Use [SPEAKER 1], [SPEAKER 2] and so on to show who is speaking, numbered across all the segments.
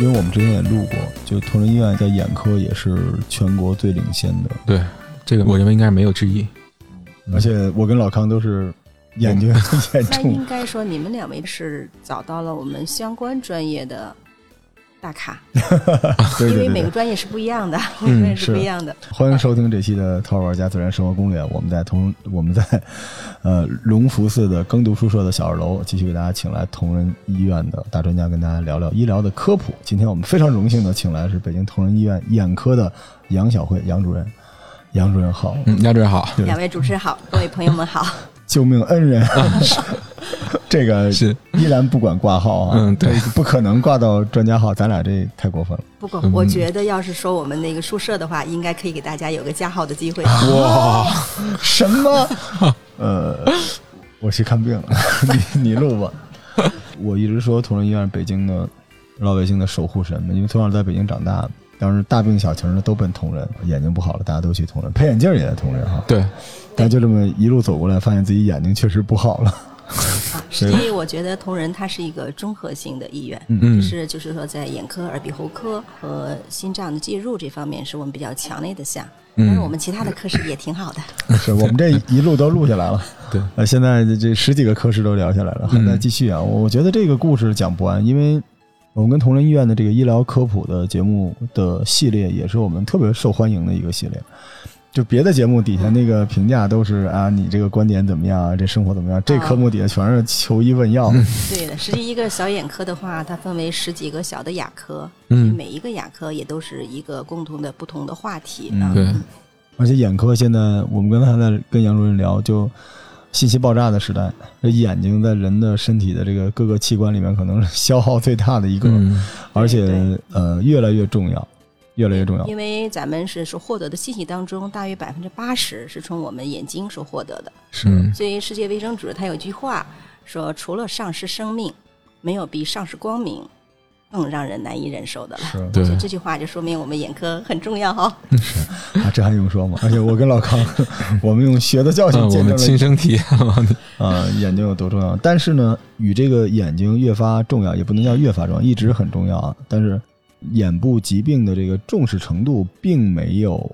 [SPEAKER 1] 因为我们之前也录过，就同仁医院在眼科也是全国最领先的。
[SPEAKER 2] 对，这个我认为应该是没有之一。
[SPEAKER 1] 而且我跟老康都是眼睛 严
[SPEAKER 3] 那应，该说你们两位是找到了我们相关专业的大咖，
[SPEAKER 1] 对对对对
[SPEAKER 3] 因为每个。专业是不一样的，每
[SPEAKER 2] 嗯
[SPEAKER 3] 个专业是
[SPEAKER 1] 是
[SPEAKER 3] 不一样的。
[SPEAKER 1] 欢迎收听这期的《淘宝玩家自然生活攻略》，我们在同我们在呃龙福寺的耕读书社的小二楼，继续给大家请来同仁医院的大专家，跟大家聊聊医疗的科普。今天我们非常荣幸的请来的是北京同仁医院眼科的杨晓慧杨主任，杨主任好，
[SPEAKER 2] 嗯，杨主任好，
[SPEAKER 3] 两位主持人好，各位朋友们好。
[SPEAKER 1] 救命恩人，这个
[SPEAKER 2] 是
[SPEAKER 1] 依然不管挂号啊，
[SPEAKER 2] 嗯对
[SPEAKER 1] 不可能挂到专家号，咱俩这太过分了。
[SPEAKER 3] 不过
[SPEAKER 2] 嗯
[SPEAKER 3] 我觉得，要是说我们那个宿舍的话，应该可以给大家有个加号的机会。
[SPEAKER 2] 哇，
[SPEAKER 1] 什么？呃，我去看病了，你你录吧。我一直说同仁医院是北京的老百姓的守护神嘛，因为从小在北京长大，当时大病小情的都奔同仁，眼睛不好了大家都去同仁，配眼镜也在同仁哈。
[SPEAKER 2] 对，
[SPEAKER 1] 但就这么一路走过来，发现自己眼睛确实不好了。
[SPEAKER 3] 啊，实际我觉得同仁它是一个综合性的医院，
[SPEAKER 2] 嗯
[SPEAKER 3] 是就是说在眼科、耳鼻喉科和心脏的介入这方面是我们比较强烈的项。但是我们其他的科室也挺好的。
[SPEAKER 1] 是我们这一路都录下来了。
[SPEAKER 2] 对
[SPEAKER 1] 呃，现在这这十几个科室都聊下来了，还在继续啊。我觉得这个故事讲不完，因为我们跟同仁医院的这个医疗科普的节目的系列，也是我们特别受欢迎的一个系列。就别的节目底下那个评价都是啊，你这个观点怎么样啊？这生活怎么样？这科目底下全是求医问药。
[SPEAKER 3] 对的，实际一个小眼科的话，它分为十几个小的亚科，
[SPEAKER 2] 嗯
[SPEAKER 3] 每一个亚科也都是一个共同的不同的话题
[SPEAKER 1] 嗯
[SPEAKER 3] 啊。
[SPEAKER 2] 对，
[SPEAKER 1] 而且眼科现在我们刚才在跟杨主任聊，就信息爆炸的时代，这眼睛在人的身体的这个各个器官里面，可能是 消耗最大的一个。
[SPEAKER 2] 嗯
[SPEAKER 1] 而且呃越来越重要，越来越重要。
[SPEAKER 3] 因为咱们是所获得的信息当中，大约百分之八十是从我们眼睛所获得的。
[SPEAKER 1] 是
[SPEAKER 2] 嗯
[SPEAKER 3] 所以世界卫生组织它有句话说，除了丧失生命，没有比丧失光明更让人难以忍受的了。
[SPEAKER 1] 是
[SPEAKER 2] 对
[SPEAKER 3] 所以这句话就说明我们眼科很重要哈、
[SPEAKER 1] 啊，这还用说吗？而且我跟老康，我们用学的教训
[SPEAKER 2] 嗯，我
[SPEAKER 1] 见证了
[SPEAKER 2] 们亲身体验了，
[SPEAKER 1] 啊、眼睛有多重要。但是呢，与这个眼睛越发重要，也不能叫越发重要，一直很重要啊。但是眼部疾病的这个重视程度，并没有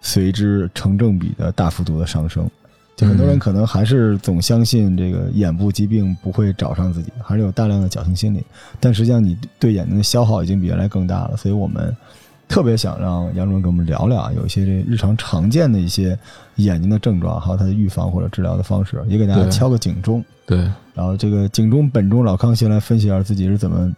[SPEAKER 1] 随之成正比的大幅度的上升。就很多人
[SPEAKER 2] 嗯
[SPEAKER 1] 可能还是总相信这个眼部疾病不会找上自己，还是有大量的侥幸心理。但实际上，你对眼睛的消耗已经比原来更大了。所以我们特别想让杨主任跟我们聊聊啊，有一些这日常常见的一些眼睛的症状，还有它的预防或者治疗的方式，也给大家敲个警钟。
[SPEAKER 2] 对
[SPEAKER 1] 然后这个警钟本钟，老康先来分析一下自己是怎么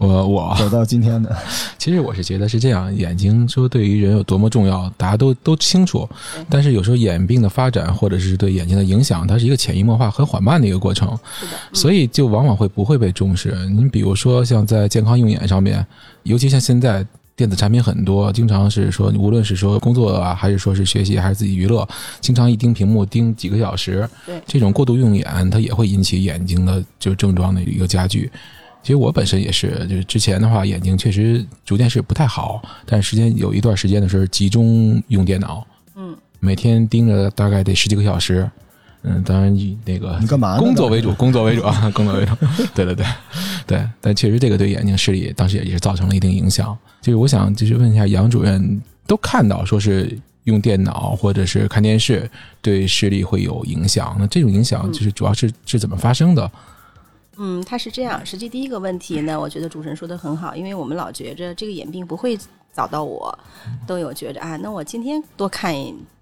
[SPEAKER 2] 我我
[SPEAKER 1] 走到今天的。
[SPEAKER 2] 其实我是觉得是这样，眼睛说对于人有多么重要，大家都都清楚。但是有时候眼病的发展或者是对眼睛的影响，它是一个潜移默化、很缓慢的一个过程，
[SPEAKER 3] 是的，嗯
[SPEAKER 2] 所以就往往会不会被重视。你比如说像在健康用眼上面，尤其像现在。电子产品很多，经常是说，无论是说工作啊，还是说是学习，还是自己娱乐，经常一盯屏幕盯几个小时，
[SPEAKER 3] 对
[SPEAKER 2] 这种过度用眼，它也会引起眼睛的就症状的一个加剧。其实我本身也是，就是之前的话，眼睛确实逐渐是不太好，但是时间有一段时间的时候集中用电脑，
[SPEAKER 3] 嗯，
[SPEAKER 2] 每天盯着大概得十几个小时。嗯，当然以那个
[SPEAKER 1] 你干嘛呢
[SPEAKER 2] 工作为主，工作为主啊，工作为主。对对对对，但确实这个对眼睛视力当时也是造成了一定影响。就是我想就是问一下杨主任，都看到说是用电脑或者是看电视对视力会有影响，那这种影响就是主要是是怎么发生的？
[SPEAKER 3] 嗯，它是这样。实际第一个问题呢，我觉得主持人说的很好，因为我们老觉着这个眼病不会找到我，都有觉着啊，那我今天多看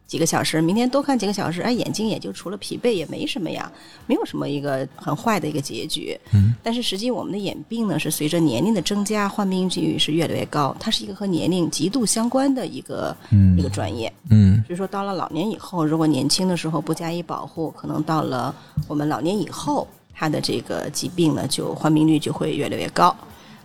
[SPEAKER 3] 几个小时，明天多看几个小时，哎，眼睛也就除了疲惫也没什么呀，没有什么一个很坏的一个结局。
[SPEAKER 2] 嗯，
[SPEAKER 3] 但是实际我们的眼病呢，是随着年龄的增加，患病率是越来越高，它是一个和年龄极度相关的一个、
[SPEAKER 1] 嗯
[SPEAKER 3] 一个专业。
[SPEAKER 2] 嗯
[SPEAKER 3] 所以说，到了老年以后，如果年轻的时候不加以保护，可能到了我们老年以后，他的这个疾病呢，就患病率就会越来越高。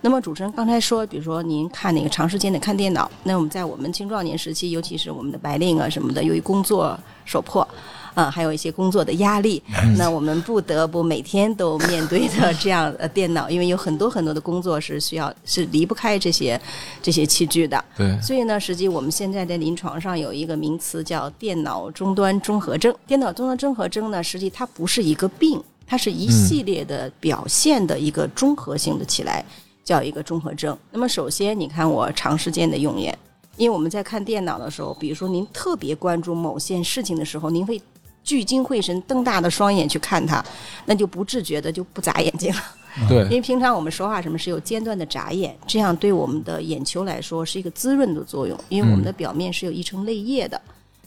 [SPEAKER 3] 那么主持人刚才说，比如说您看那个长时间的看电脑，那我们在我们青壮年时期，尤其是我们的白领啊什么的，由于工作所迫。啊，还有一些工作的压力，那我们不得不每天都面对的这样呃电脑，因为有很多很多的工作是需要是离不开这些这些器具的。
[SPEAKER 2] 对，
[SPEAKER 3] 所以呢，实际我们现在在临床上有一个名词叫电脑终端综合征。电脑终端综合征呢，实际它不是一个病，它是一系列的表现的一个综合性的起来，叫一个综合症。那么首先，你看我长时间的用眼，因为我们在看电脑的时候，比如说您特别关注某件事情的时候，您会聚精会神、瞪大的双眼去看它，那就不自觉的就不眨眼睛了。
[SPEAKER 2] 对因，
[SPEAKER 3] 为平常我们说话什么是有间断的眨眼，这样对我们的眼球来说是一个滋润的作用，因为我们的表面是有一层泪液的。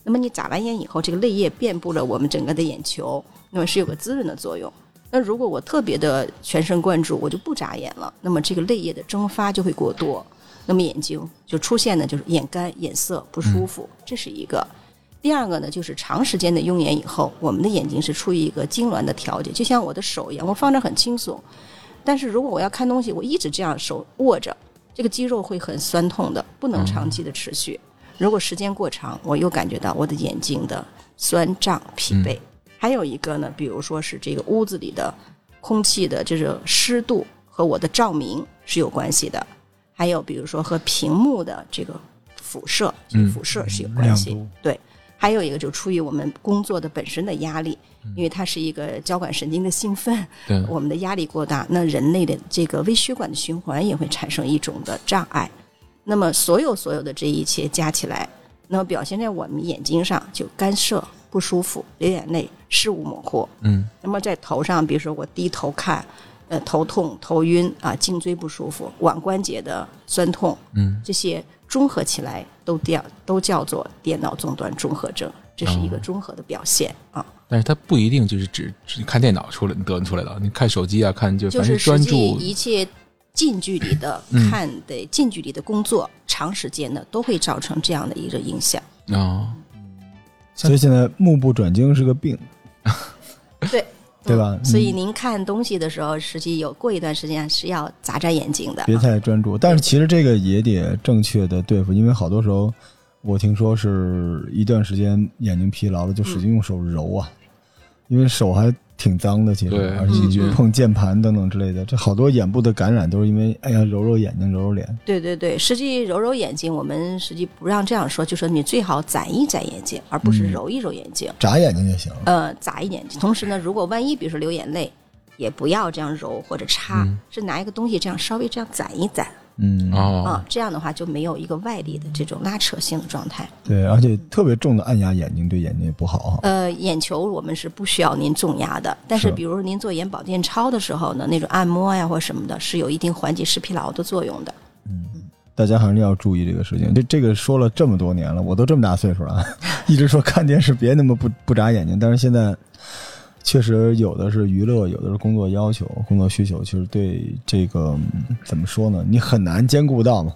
[SPEAKER 3] 那么你眨完眼以后，这个泪液遍布了我们整个的眼球，那么是有个滋润的作用。那如果我特别的全神贯注，我就不眨眼了，那么这个泪液的蒸发就会过多，那么眼睛就出现的就是眼干、眼涩、不舒服，这是一个。第二个呢，就是长时间的用眼以后，我们的眼睛是处于一个痉挛的调节，就像我的手一样，我放着很轻松，但是如果我要看东西，我一直这样手握着，这个肌肉会很酸痛的，不能长期的持续。如果时间过长，我又感觉到我的眼睛的酸胀、疲惫。还有一个呢，比如说是这个屋子里的空气的这个湿度和我的照明是有关系的，还有比如说和屏幕的这个辐射，这个辐射是有关系。对，还有一个就出于我们工作的本身的压力，因为它是一个交感神经的兴奋，
[SPEAKER 2] 对，
[SPEAKER 3] 我们的压力过大，那人类的这个微血管的循环也会产生一种的障碍。那么所有所有的这一切加起来，那么表现在我们眼睛上就干涩、不舒服、流眼泪、视物模糊。
[SPEAKER 2] 嗯
[SPEAKER 3] 那么在头上，比如说我低头看，呃，头痛、头晕啊，颈椎不舒服、腕关节的酸痛，
[SPEAKER 2] 嗯，
[SPEAKER 3] 这些综合起来都叫都叫做电脑终端综合症，这是一个综合的表现啊。
[SPEAKER 2] 但是它不一定就是只只看电脑出来得出来的，你看手机啊，看就
[SPEAKER 3] 就是
[SPEAKER 2] 专注，
[SPEAKER 3] 一切近距离的
[SPEAKER 2] 嗯
[SPEAKER 3] 看的、近距离的工作，长时间的都会造成这样的一个影响。
[SPEAKER 2] 啊，
[SPEAKER 1] 所以现在目不转睛是个病，
[SPEAKER 3] 对。
[SPEAKER 1] 对吧
[SPEAKER 3] 嗯所以您看东西的时候，实际有过一段时间是要眨眨眼睛的。
[SPEAKER 1] 别太专注。但是其实这个也得正确的对付，因为好多时候我听说是一段时间眼睛疲劳了，就使劲用手揉啊，因为手还挺脏的，其实
[SPEAKER 2] 对
[SPEAKER 1] 而且碰键盘等等之类的，这好多眼部的感染都是因为哎呀揉揉眼睛、揉揉脸。
[SPEAKER 3] 对对对，实际揉揉眼睛，我们实际不让这样说，就说你最好眨一眨眼睛，而不是
[SPEAKER 1] 嗯
[SPEAKER 3] 揉一揉眼睛。
[SPEAKER 1] 眨眼睛就行了。
[SPEAKER 3] 呃，眨一眼睛。同时呢，如果万一比如说流眼泪，也不要这样揉或者擦，
[SPEAKER 2] 嗯
[SPEAKER 3] 是拿一个东西这样稍微这样攒一攒
[SPEAKER 1] 嗯，
[SPEAKER 2] 哦
[SPEAKER 3] 啊，，这样的话就没有一个外力的这种拉扯性的状态。
[SPEAKER 1] 对，而且特别重的按压眼睛对眼睛也不好哈。
[SPEAKER 3] 呃，眼球我们是不需要您重压的，但是
[SPEAKER 1] 是
[SPEAKER 3] 比如您做眼保健操的时候呢，那种按摩呀或什么的，是有一定缓解视疲劳的作用的。
[SPEAKER 1] 嗯大家还是要注意这个事情。这这个说了这么多年了，我都这么大岁数了，一直说看电视别那么不不眨眼睛，但是现在确实有的是娱乐，有的是工作要求、工作需求，其实对这个、嗯怎么说呢？你很难兼顾到嘛。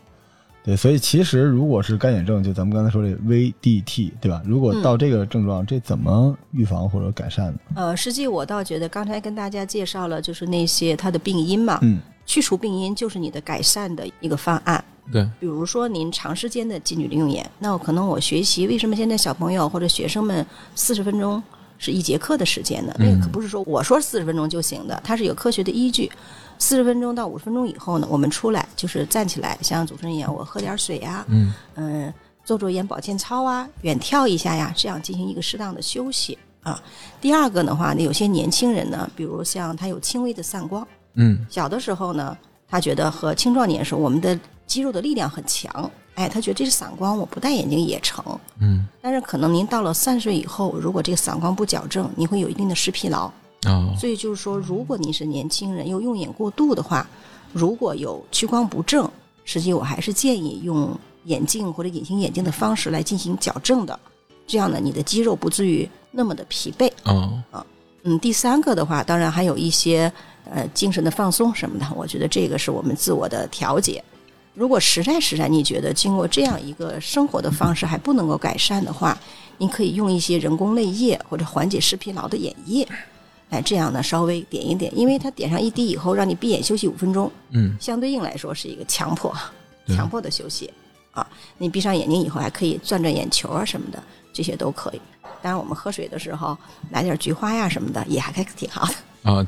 [SPEAKER 1] 对，所以其实如果是干眼症，就咱们刚才说这 VDT，对吧？如果到这个症状，这怎么预防或者改善呢？
[SPEAKER 3] 呃，实际我倒觉得刚才跟大家介绍了，就是那些它的病因嘛，
[SPEAKER 1] 嗯
[SPEAKER 3] 去除病因就是你的改善的一个方案。
[SPEAKER 2] 对，
[SPEAKER 3] 比如说您长时间的近距离用眼，那我可能我学习，为什么现在小朋友或者学生们四十分钟是一节课的时间的？那个可不是说我说四十分钟就行的，它是有科学的依据。四十分钟到五十分钟以后呢，我们出来就是站起来，像主持人一样，我喝点水呀、
[SPEAKER 2] 嗯
[SPEAKER 3] 嗯，做做眼保健操啊，远眺一下呀，这样进行一个适当的休息啊。第二个的话呢，有些年轻人呢，比如像他有轻微的散光，
[SPEAKER 2] 嗯
[SPEAKER 3] 小的时候呢，他觉得和青壮年时候我们的肌肉的力量很强，哎，他觉得这是散光，我不戴眼镜也成。
[SPEAKER 2] 嗯
[SPEAKER 3] 但是可能您到了三十岁以后，如果这个散光不矫正，你会有一定的视疲劳。
[SPEAKER 2] 哦
[SPEAKER 3] 所以就是说，如果您是年轻人又用眼过度的话，如果有屈光不正，实际我还是建议用眼镜或者隐形眼镜的方式来进行矫正的，这样呢，你的肌肉不至于那么的疲惫。
[SPEAKER 2] 哦
[SPEAKER 3] 嗯，第三个的话，当然还有一些呃精神的放松什么的，我觉得这个是我们自我的调节。如果实在实在你觉得经过这样一个生活的方式还不能够改善的话，你可以用一些人工泪液或者缓解视疲劳的眼液，哎，这样呢稍微点一点，因为它点上一滴以后，让你闭眼休息五分钟，
[SPEAKER 2] 嗯
[SPEAKER 3] 相对应来说是一个强迫强迫的休息啊。你闭上眼睛以后还可以转转眼球啊什么的，这些都可以。当然，我们喝水的时候来点菊花呀什么的，也还挺好的。
[SPEAKER 2] 啊，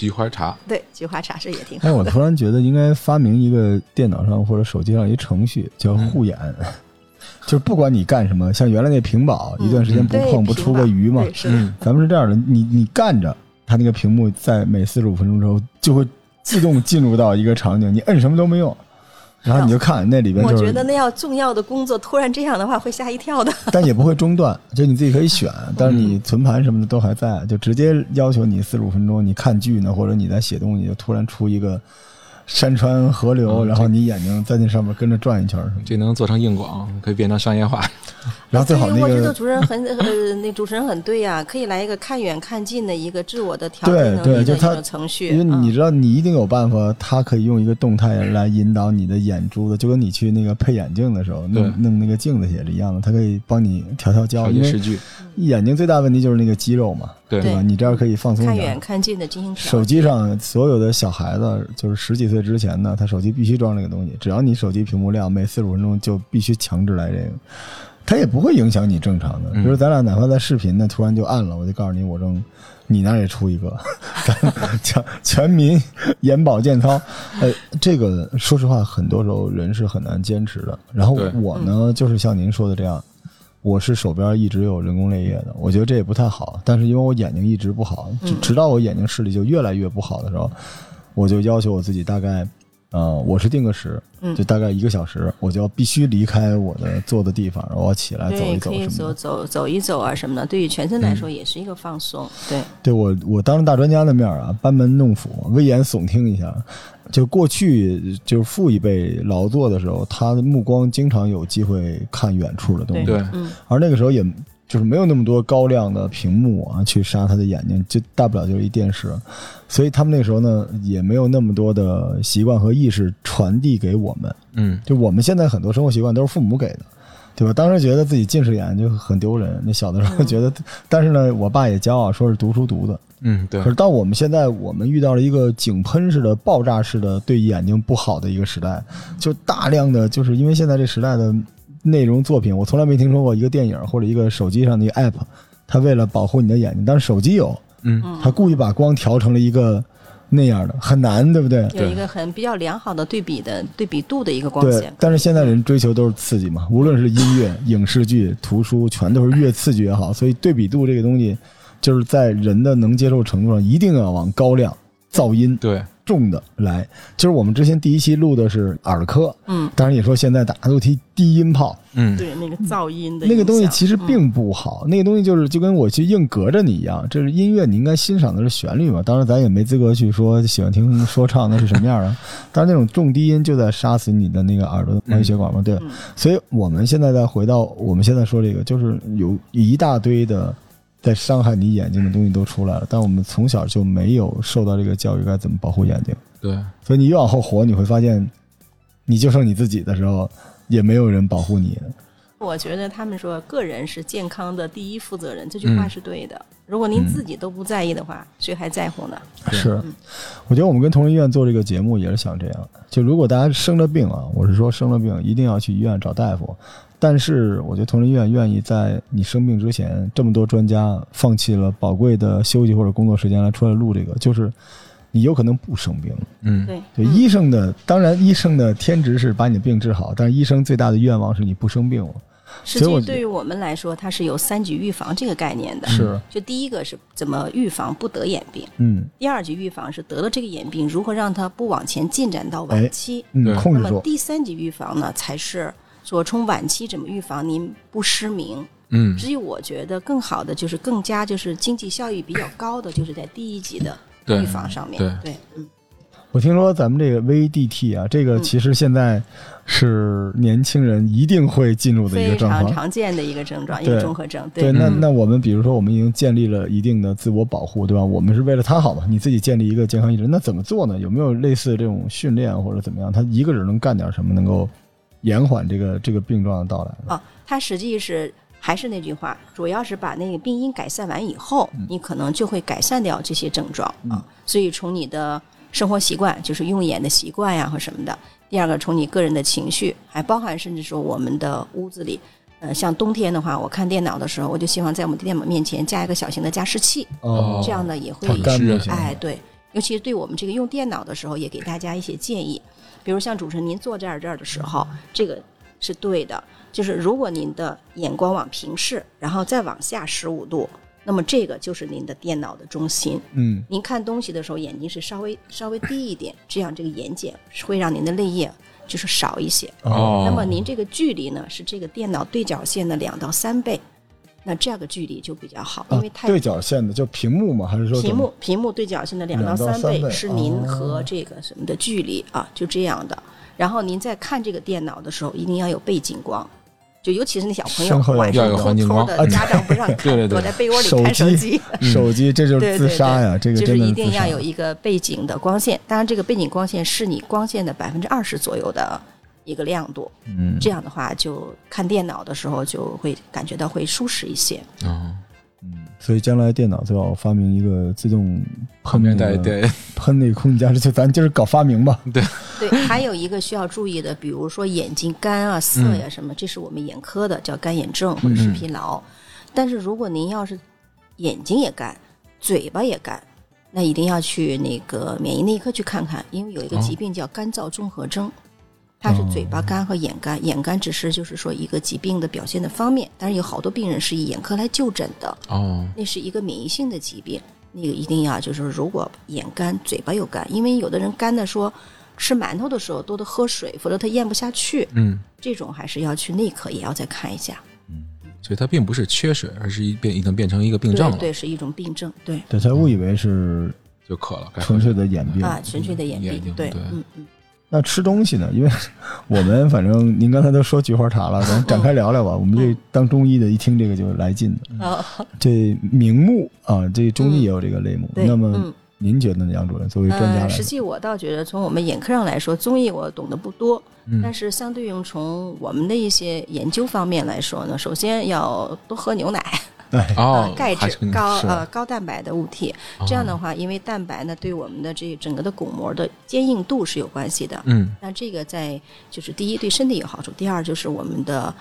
[SPEAKER 2] 菊花茶，
[SPEAKER 3] 对，菊花茶是也挺
[SPEAKER 1] 哎，
[SPEAKER 3] 好的。
[SPEAKER 1] 我突然觉得应该发明一个电脑上或者手机上一程序叫护眼，就是不管你干什么，像原来那屏保，
[SPEAKER 3] 嗯。
[SPEAKER 1] 一段时间不
[SPEAKER 3] 对
[SPEAKER 1] 碰不出个鱼嘛。咱们是这样的，你你干着，它那个屏幕在每四十五分钟之后就会自动进入到一个场景，你摁什么都没用，然后你就看那里边
[SPEAKER 3] 我
[SPEAKER 1] 就是，
[SPEAKER 3] 觉得那要重要的工作突然这样的话会吓一跳的。
[SPEAKER 1] 但也不会中断，就你自己可以选，但是你存盘什么的都还在，就直接要求你四十五分钟，你看剧呢，或者你在写东西，就突然出一个山川河流，
[SPEAKER 2] 嗯
[SPEAKER 1] 然后你眼睛在那上面跟着转一圈什么的，
[SPEAKER 2] 这能做成硬广，可以变成商业化。
[SPEAKER 1] 然后最好那
[SPEAKER 3] 个我觉得
[SPEAKER 1] 个
[SPEAKER 3] 主持人很呃，那主持人很对呀、可以来一个看远看近的一个自我的调
[SPEAKER 1] 对
[SPEAKER 3] 整能
[SPEAKER 1] 对就他
[SPEAKER 3] 力的一个程序。
[SPEAKER 1] 因为你
[SPEAKER 3] 嗯
[SPEAKER 1] 知道，你一定有办法，他可以用一个动态来引导你的眼珠子，就跟你去那个配眼镜的时候弄弄那个镜子也是一样的，它可以帮你调调焦，
[SPEAKER 2] 调
[SPEAKER 1] 因为
[SPEAKER 2] 节视剧，
[SPEAKER 1] 眼睛最大问题就是那个肌肉嘛，
[SPEAKER 2] 对
[SPEAKER 1] 对吧？你这样可以放松
[SPEAKER 3] 看。远看近的进行
[SPEAKER 1] 手机上所有的小孩子，就是十几岁之前呢，他手机必须装这个东西，只要你手机屏幕亮，每四十五分钟就必须强制来这个，它也不会影响你正常的。
[SPEAKER 2] 嗯
[SPEAKER 1] 比如咱俩哪怕在视频呢，突然就暗了，我就告诉你我正，你那儿也出一个，全全民眼保健操，呃，这个说实话，很多时候人是很难坚持的。然后我呢，就是像您说的这样。我是手边一直有人工泪液的，我觉得这也不太好。但是因为我眼睛一直不好，直直到我眼睛视力就越来越不好的时候，我就要求我自己大概，呃，我是定个时，
[SPEAKER 3] 嗯
[SPEAKER 1] 就大概一个小时，我就要必须离开我的坐的地方，然后我要起来走，一
[SPEAKER 3] 走
[SPEAKER 1] 走什么的。
[SPEAKER 3] 走走一走啊什么的，对于全身来说也是一个放松。对，
[SPEAKER 1] 对我，我当着大专家的面啊，班门弄斧，危言耸听一下。就过去就是父一辈劳作的时候，他的目光经常有机会看远处的东西。
[SPEAKER 3] 对
[SPEAKER 2] 对，
[SPEAKER 3] 嗯，
[SPEAKER 1] 而那个时候也就是没有那么多高亮的屏幕啊，去杀他的眼睛，就大不了就是一电视，所以他们那时候呢，也没有那么多的习惯和意识传递给我们。
[SPEAKER 2] 嗯，
[SPEAKER 1] 就我们现在很多生活习惯都是父母给的，对吧？当时觉得自己近视眼就很丢人，那小的时候觉得，但是呢，我爸也骄傲说是读书读的。
[SPEAKER 2] 嗯，对
[SPEAKER 1] 可，是到我们现在，我们遇到了一个井喷式的、爆炸式的对眼睛不好的一个时代，就大量的就是因为现在这时代的内容作品，我从来没听说过一个电影或者一个手机上的一个 app，它为了保护你的眼睛，但是手机有，
[SPEAKER 2] 嗯，
[SPEAKER 1] 它故意把光调成了一个那样的，很难，对不对？
[SPEAKER 3] 有一个很比较良好的对比的对比度的一个光
[SPEAKER 1] 对
[SPEAKER 3] 线，。
[SPEAKER 1] 但是现在人追求都是刺激嘛，无论是音乐、影视剧、图书，全都是越刺激越好。所以对比度这个东西，就是在人的能接受程度上，一定要往高亮、噪音
[SPEAKER 2] 对，
[SPEAKER 1] 重的来。就是我们之前第一期录的是耳科，
[SPEAKER 3] 嗯，
[SPEAKER 1] 当然也说现在大家都提低音炮，
[SPEAKER 2] 嗯，
[SPEAKER 3] 对那个噪音的
[SPEAKER 1] 那个东西其实并不好，那个东西就是就跟我去硬隔着你一样，这是音乐，你应该欣赏的是旋律嘛。当然，咱也没资格去说喜欢听说唱那是什么样的，但是，那种重低音就在杀死你的那个耳朵的毛细血管嘛，对。
[SPEAKER 3] 嗯
[SPEAKER 1] 所以我们现在再回到我们现在说这个，就是有一大堆的在伤害你眼睛的东西都出来了，但我们从小就没有受到这个教育该怎么保护眼睛。
[SPEAKER 2] 对，
[SPEAKER 1] 所以你越往后活，你会发现，你就剩你自己的时候，也没有人保护你。
[SPEAKER 3] 我觉得他们说个人是健康的第一负责人，这句话
[SPEAKER 2] 嗯
[SPEAKER 3] 是对的。如果您自己都不在意的话，谁还在乎呢？
[SPEAKER 1] 是，我觉得我们跟同仁医院做这个节目也是想这样，就如果大家生了病啊，我是说生了病一定要去医院找大夫。但是我觉得同仁医院愿意在你生病之前，这么多专家放弃了宝贵的休息或者工作时间来出来录这个，就是你有可能不生病。
[SPEAKER 2] 嗯，
[SPEAKER 3] 对，
[SPEAKER 1] 医生的，当然医生的天职是把你的病治好，但是医生最大的愿望是你不生病了。
[SPEAKER 3] 实
[SPEAKER 1] 所以我
[SPEAKER 3] 际对于我们来说，它是有三级预防这个概念的。
[SPEAKER 1] 是，
[SPEAKER 3] 就第一个是怎么预防不得眼病，
[SPEAKER 1] 嗯
[SPEAKER 3] 第二级预防是得了这个眼病如何让它不往前进展到
[SPEAKER 1] 哎
[SPEAKER 3] 晚期。
[SPEAKER 1] 嗯，
[SPEAKER 2] 对
[SPEAKER 1] 控制住。
[SPEAKER 3] 那么第三级预防呢，才是说从晚期怎么预防您不失明。
[SPEAKER 2] 嗯，
[SPEAKER 3] 所以我觉得更好的就是更加就是经济效益比较高的，就是在第一级的预防上面。
[SPEAKER 2] 对
[SPEAKER 3] 对，嗯，
[SPEAKER 1] 我听说咱们这个 VDT 啊，这个
[SPEAKER 3] 嗯
[SPEAKER 1] 其实现在是年轻人一定会进入的一个
[SPEAKER 3] 非常
[SPEAKER 1] 症状。
[SPEAKER 3] 常见的一个症状，一个综合症。
[SPEAKER 1] 对，那
[SPEAKER 2] 嗯
[SPEAKER 1] 那我们比如说，我们已经建立了一定的自我保护，对吧？我们是为了他好嘛，你自己建立一个健康意识，那怎么做呢？有没有类似这种训练或者怎么样？他一个人能干点什么，能够延缓这个这个病状的到来呢？
[SPEAKER 3] 啊，它实际是还是那句话，主要是把那个病因改善完以后，你可能就会改善掉这些症状啊。所以从你的生活习惯，就是用眼的习惯呀和什么的；第二个，从你个人的情绪，还包含甚至说我们的屋子里。呃，像冬天的话，我看电脑的时候，我就希望在我们电脑面前加一个小型的加湿器，
[SPEAKER 2] 哦
[SPEAKER 3] 这样呢也会
[SPEAKER 1] 太干不行。
[SPEAKER 3] 哎，对，尤其是对我们这个用电脑的时候，也给大家一些建议。比如像主持人您坐这儿这儿的时候，这个是对的，就是如果您的眼光往平视，然后再往下十五度，那么这个就是您的电脑的中心。
[SPEAKER 1] 嗯
[SPEAKER 3] 您看东西的时候，眼睛是稍微稍微低一点，这样这个眼睑会让您的泪液就是少一些。
[SPEAKER 2] 哦，
[SPEAKER 3] 那么您这个距离呢，是这个电脑对角线的两到三倍，那这样的距离就比较好，因
[SPEAKER 1] 啊
[SPEAKER 3] 为太、
[SPEAKER 1] 对角线的就屏幕嘛？还是说
[SPEAKER 3] 屏幕屏幕对角线的两
[SPEAKER 1] 两到
[SPEAKER 3] 三
[SPEAKER 1] 三倍
[SPEAKER 3] 是您
[SPEAKER 1] 哦
[SPEAKER 3] 和这个什么的距离啊，就这样的。然后您在看这个电脑的时候，一定要有背景光。就尤其是那小朋友晚上偷偷的，家长不让 看，躲在被窝里看手
[SPEAKER 1] 机
[SPEAKER 3] 机，
[SPEAKER 1] 手机，这就是自杀呀！这个
[SPEAKER 3] 就是一定要有一个背景的光线，当然这个背景光线是你光线的百分之二十左右的一个亮度，
[SPEAKER 1] 嗯
[SPEAKER 3] 这样的话就看电脑的时候就会感觉到会舒适一些。
[SPEAKER 2] 哦，
[SPEAKER 1] 嗯，所以将来电脑最好发明一个自动
[SPEAKER 2] 喷面
[SPEAKER 1] 喷那个
[SPEAKER 2] 带对
[SPEAKER 1] 喷那个空气加湿器，咱就是搞发明吧。
[SPEAKER 3] 对，还有一个需要注意的，比如说眼睛干啊、涩呀什么，这是我们眼科的叫干眼症或者是疲劳。但是如果您要是眼睛也干，嘴巴也干，那一定要去那个免疫内科去看看，因为有一个疾病叫干燥综合征。它是嘴巴干和眼干，眼干只是就是说一个疾病的表现的方面，但是有好多病人是以眼科来就诊的，
[SPEAKER 2] 哦，
[SPEAKER 3] 那是一个免疫性的疾病，那个一定要就是如果眼干、嘴巴又干，因为有的人干的说吃馒头的时候多得喝水，否则他咽不下去，
[SPEAKER 2] 嗯，
[SPEAKER 3] 这种还是要去内科也要再看一下。
[SPEAKER 2] 所以它并不是缺水，而是一变已经变成一个病症了，
[SPEAKER 3] 对对，是一种病症，对。
[SPEAKER 1] 对，他误以为是
[SPEAKER 2] 就渴了，
[SPEAKER 1] 纯粹的眼病。
[SPEAKER 3] 啊，纯粹的眼病，对，
[SPEAKER 2] 对。
[SPEAKER 3] 嗯嗯。
[SPEAKER 1] 那吃东西呢？因为我们反正您刚才都说菊花茶了，咱展开聊聊吧。我们这当中医的，一听这个就来劲的。
[SPEAKER 3] 哦，
[SPEAKER 1] 这明目啊，这中医也有这个类目。
[SPEAKER 3] 对
[SPEAKER 1] 那么
[SPEAKER 3] 嗯
[SPEAKER 1] 您觉得呢，杨主任作为专家
[SPEAKER 3] 实际我倒觉得，从我们眼科上来说，中医我懂得不多，
[SPEAKER 2] 嗯
[SPEAKER 3] 但是相对应从我们的一些研究方面来说呢，首先要多喝牛奶，
[SPEAKER 1] 哎，
[SPEAKER 2] 哦
[SPEAKER 3] 呃，钙质高呃高蛋白的物体，这样的话，因为蛋白呢对我们的这整个的巩膜的坚硬度是有关系的。
[SPEAKER 2] 嗯。
[SPEAKER 3] 那这个在就是第一对身体有好处，第二就是我们的